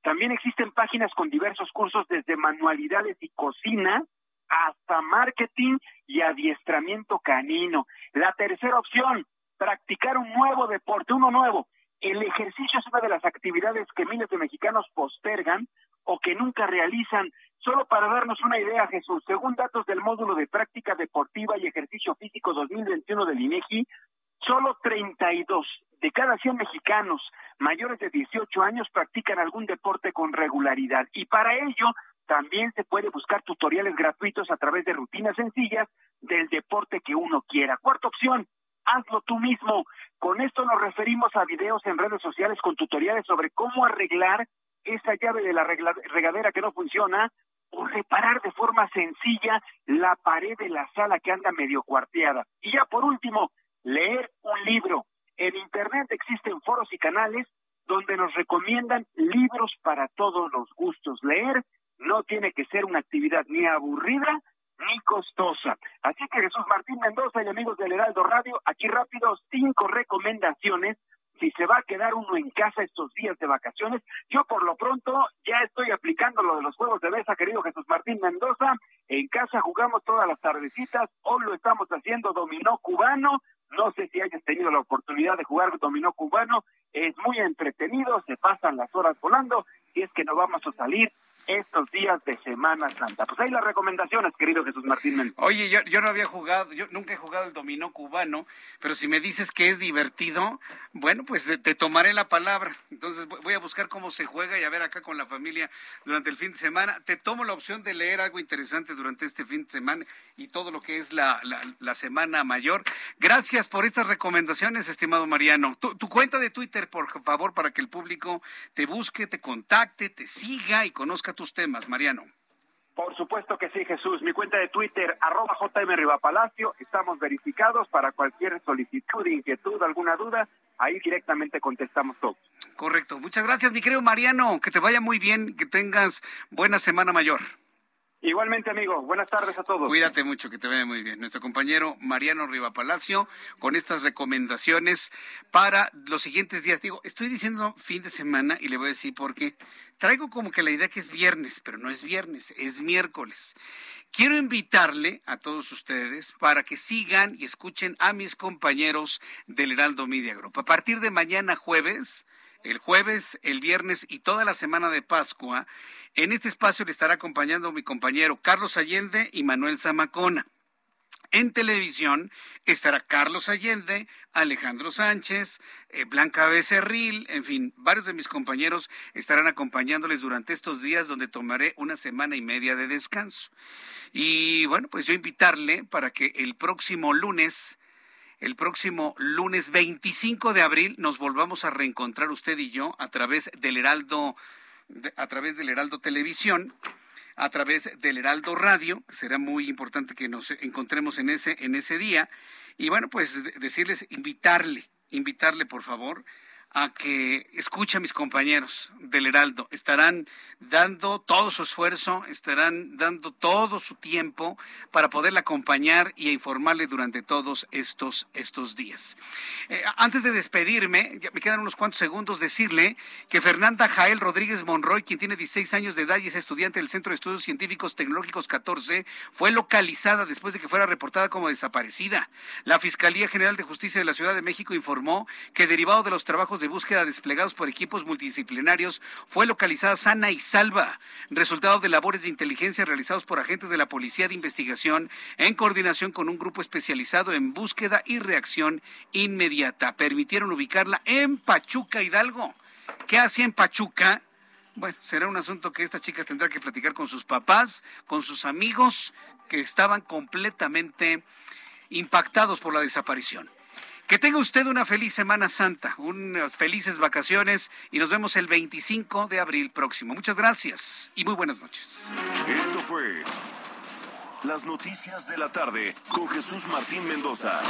Speaker 16: También existen páginas con diversos cursos desde manualidades y cocina hasta marketing y adiestramiento canino. La tercera opción, practicar un nuevo deporte, uno nuevo. El ejercicio es una de las actividades que miles de mexicanos postergan o que nunca realizan. Solo para darnos una idea, Jesús, según datos del módulo de práctica deportiva y ejercicio físico 2021 del INEGI, solo 32 de cada 100 mexicanos mayores de 18 años practican algún deporte con regularidad y para ello también se puede buscar tutoriales gratuitos a través de rutinas sencillas del deporte que uno quiera. Cuarta opción, hazlo tú mismo. Con esto nos referimos a videos en redes sociales con tutoriales sobre cómo arreglar esa llave de la regadera que no funciona o reparar de forma sencilla la pared de la sala que anda medio cuarteada. Y ya por último, leer un libro. En Internet existen foros y canales donde nos recomiendan libros para todos los gustos. Leer no tiene que ser una actividad ni aburrida ni costosa. Así que Jesús Martín Mendoza y amigos del Heraldo Radio, aquí rápido cinco recomendaciones si se va a quedar uno en casa estos días de vacaciones. Yo por lo pronto ya estoy aplicando lo de los juegos de mesa, querido Jesús Martín Mendoza. En casa jugamos todas las tardecitas, hoy lo estamos haciendo dominó cubano. No sé si hayas tenido la oportunidad de jugar dominó cubano. Es muy entretenido, se pasan las horas volando y es que no vamos a salir estos días de Semana Santa. Pues ahí las recomendaciones, querido Jesús Martín Mendoza.
Speaker 1: Oye, yo, no había jugado, yo nunca he jugado el dominó cubano, pero si me dices que es divertido, bueno, pues te, tomaré la palabra. Entonces voy a buscar cómo se juega y a ver acá con la familia durante el fin de semana. Te tomo la opción de leer algo interesante durante este fin de semana y todo lo que es la, la, semana mayor. Gracias por estas recomendaciones, estimado Mariano. Tu cuenta de Twitter, por favor, para que el público te busque, te contacte, te siga y conozca tus temas, Mariano.
Speaker 16: Por supuesto que sí, Jesús. Mi cuenta de Twitter, arroba JM Rivapalacio. Estamos verificados para cualquier solicitud, inquietud, alguna duda. Ahí directamente contestamos todo.
Speaker 1: Correcto. Muchas gracias, mi querido Mariano. Que te vaya muy bien, que tengas buena semana mayor.
Speaker 16: Igualmente, amigo. Buenas tardes a todos.
Speaker 1: Cuídate mucho, que te vaya muy bien. Nuestro compañero Mariano Riva Palacio con estas recomendaciones para los siguientes días. Digo, estoy diciendo fin de semana y le voy a decir por qué. Traigo como que la idea que es viernes, pero no es viernes, es miércoles. Quiero invitarle a todos ustedes para que sigan y escuchen a mis compañeros del Heraldo Media Group. A partir de mañana jueves, el jueves, el viernes y toda la semana de Pascua, en este espacio le estará acompañando mi compañero Carlos Allende y Manuel Zamacona. En televisión estará Carlos Allende, Alejandro Sánchez, eh, Blanca Becerril, en fin, varios de mis compañeros estarán acompañándoles durante estos días donde tomaré una semana y media de descanso. Y bueno, pues yo invitarle para que el próximo lunes el próximo lunes 25 de abril nos volvamos a reencontrar usted y yo a través del Heraldo a través del Heraldo Televisión, a través del Heraldo Radio, será muy importante que nos encontremos en ese en ese día. Y bueno, pues decirles invitarle, invitarle por favor a que escuche a mis compañeros del Heraldo. Estarán dando todo su esfuerzo, estarán dando todo su tiempo para poderle acompañar y informarle durante todos estos, estos días. Eh, antes de despedirme, me quedan unos cuantos segundos, decirle que Fernanda Jael Rodríguez Monroy, quien tiene 16 años de edad y es estudiante del Centro de Estudios Científicos Tecnológicos 14, fue localizada después de que fuera reportada como desaparecida. La Fiscalía General de Justicia de la Ciudad de México informó que derivado de los trabajos de búsqueda desplegados por equipos multidisciplinarios fue localizada sana y salva, resultado de labores de inteligencia realizados por agentes de la Policía de Investigación en coordinación con un grupo especializado en búsqueda y reacción inmediata. Permitieron ubicarla en Pachuca, Hidalgo. ¿Qué hacía en Pachuca? Bueno, será un asunto que esta chica tendrá que platicar con sus papás, con sus amigos, que estaban completamente impactados por la desaparición. Que tenga usted una feliz Semana Santa, unas felices vacaciones y nos vemos el 25 de abril próximo. Muchas gracias y muy buenas noches.
Speaker 7: Esto fue Las Noticias de la Tarde con Jesús Martín Mendoza.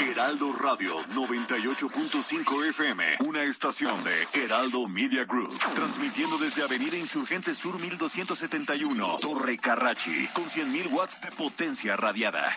Speaker 7: Heraldo Radio 98.5 FM, una estación de Heraldo Media Group, transmitiendo desde Avenida Insurgente Sur 1271, Torre Carrachi, con 100.000 watts de potencia radiada.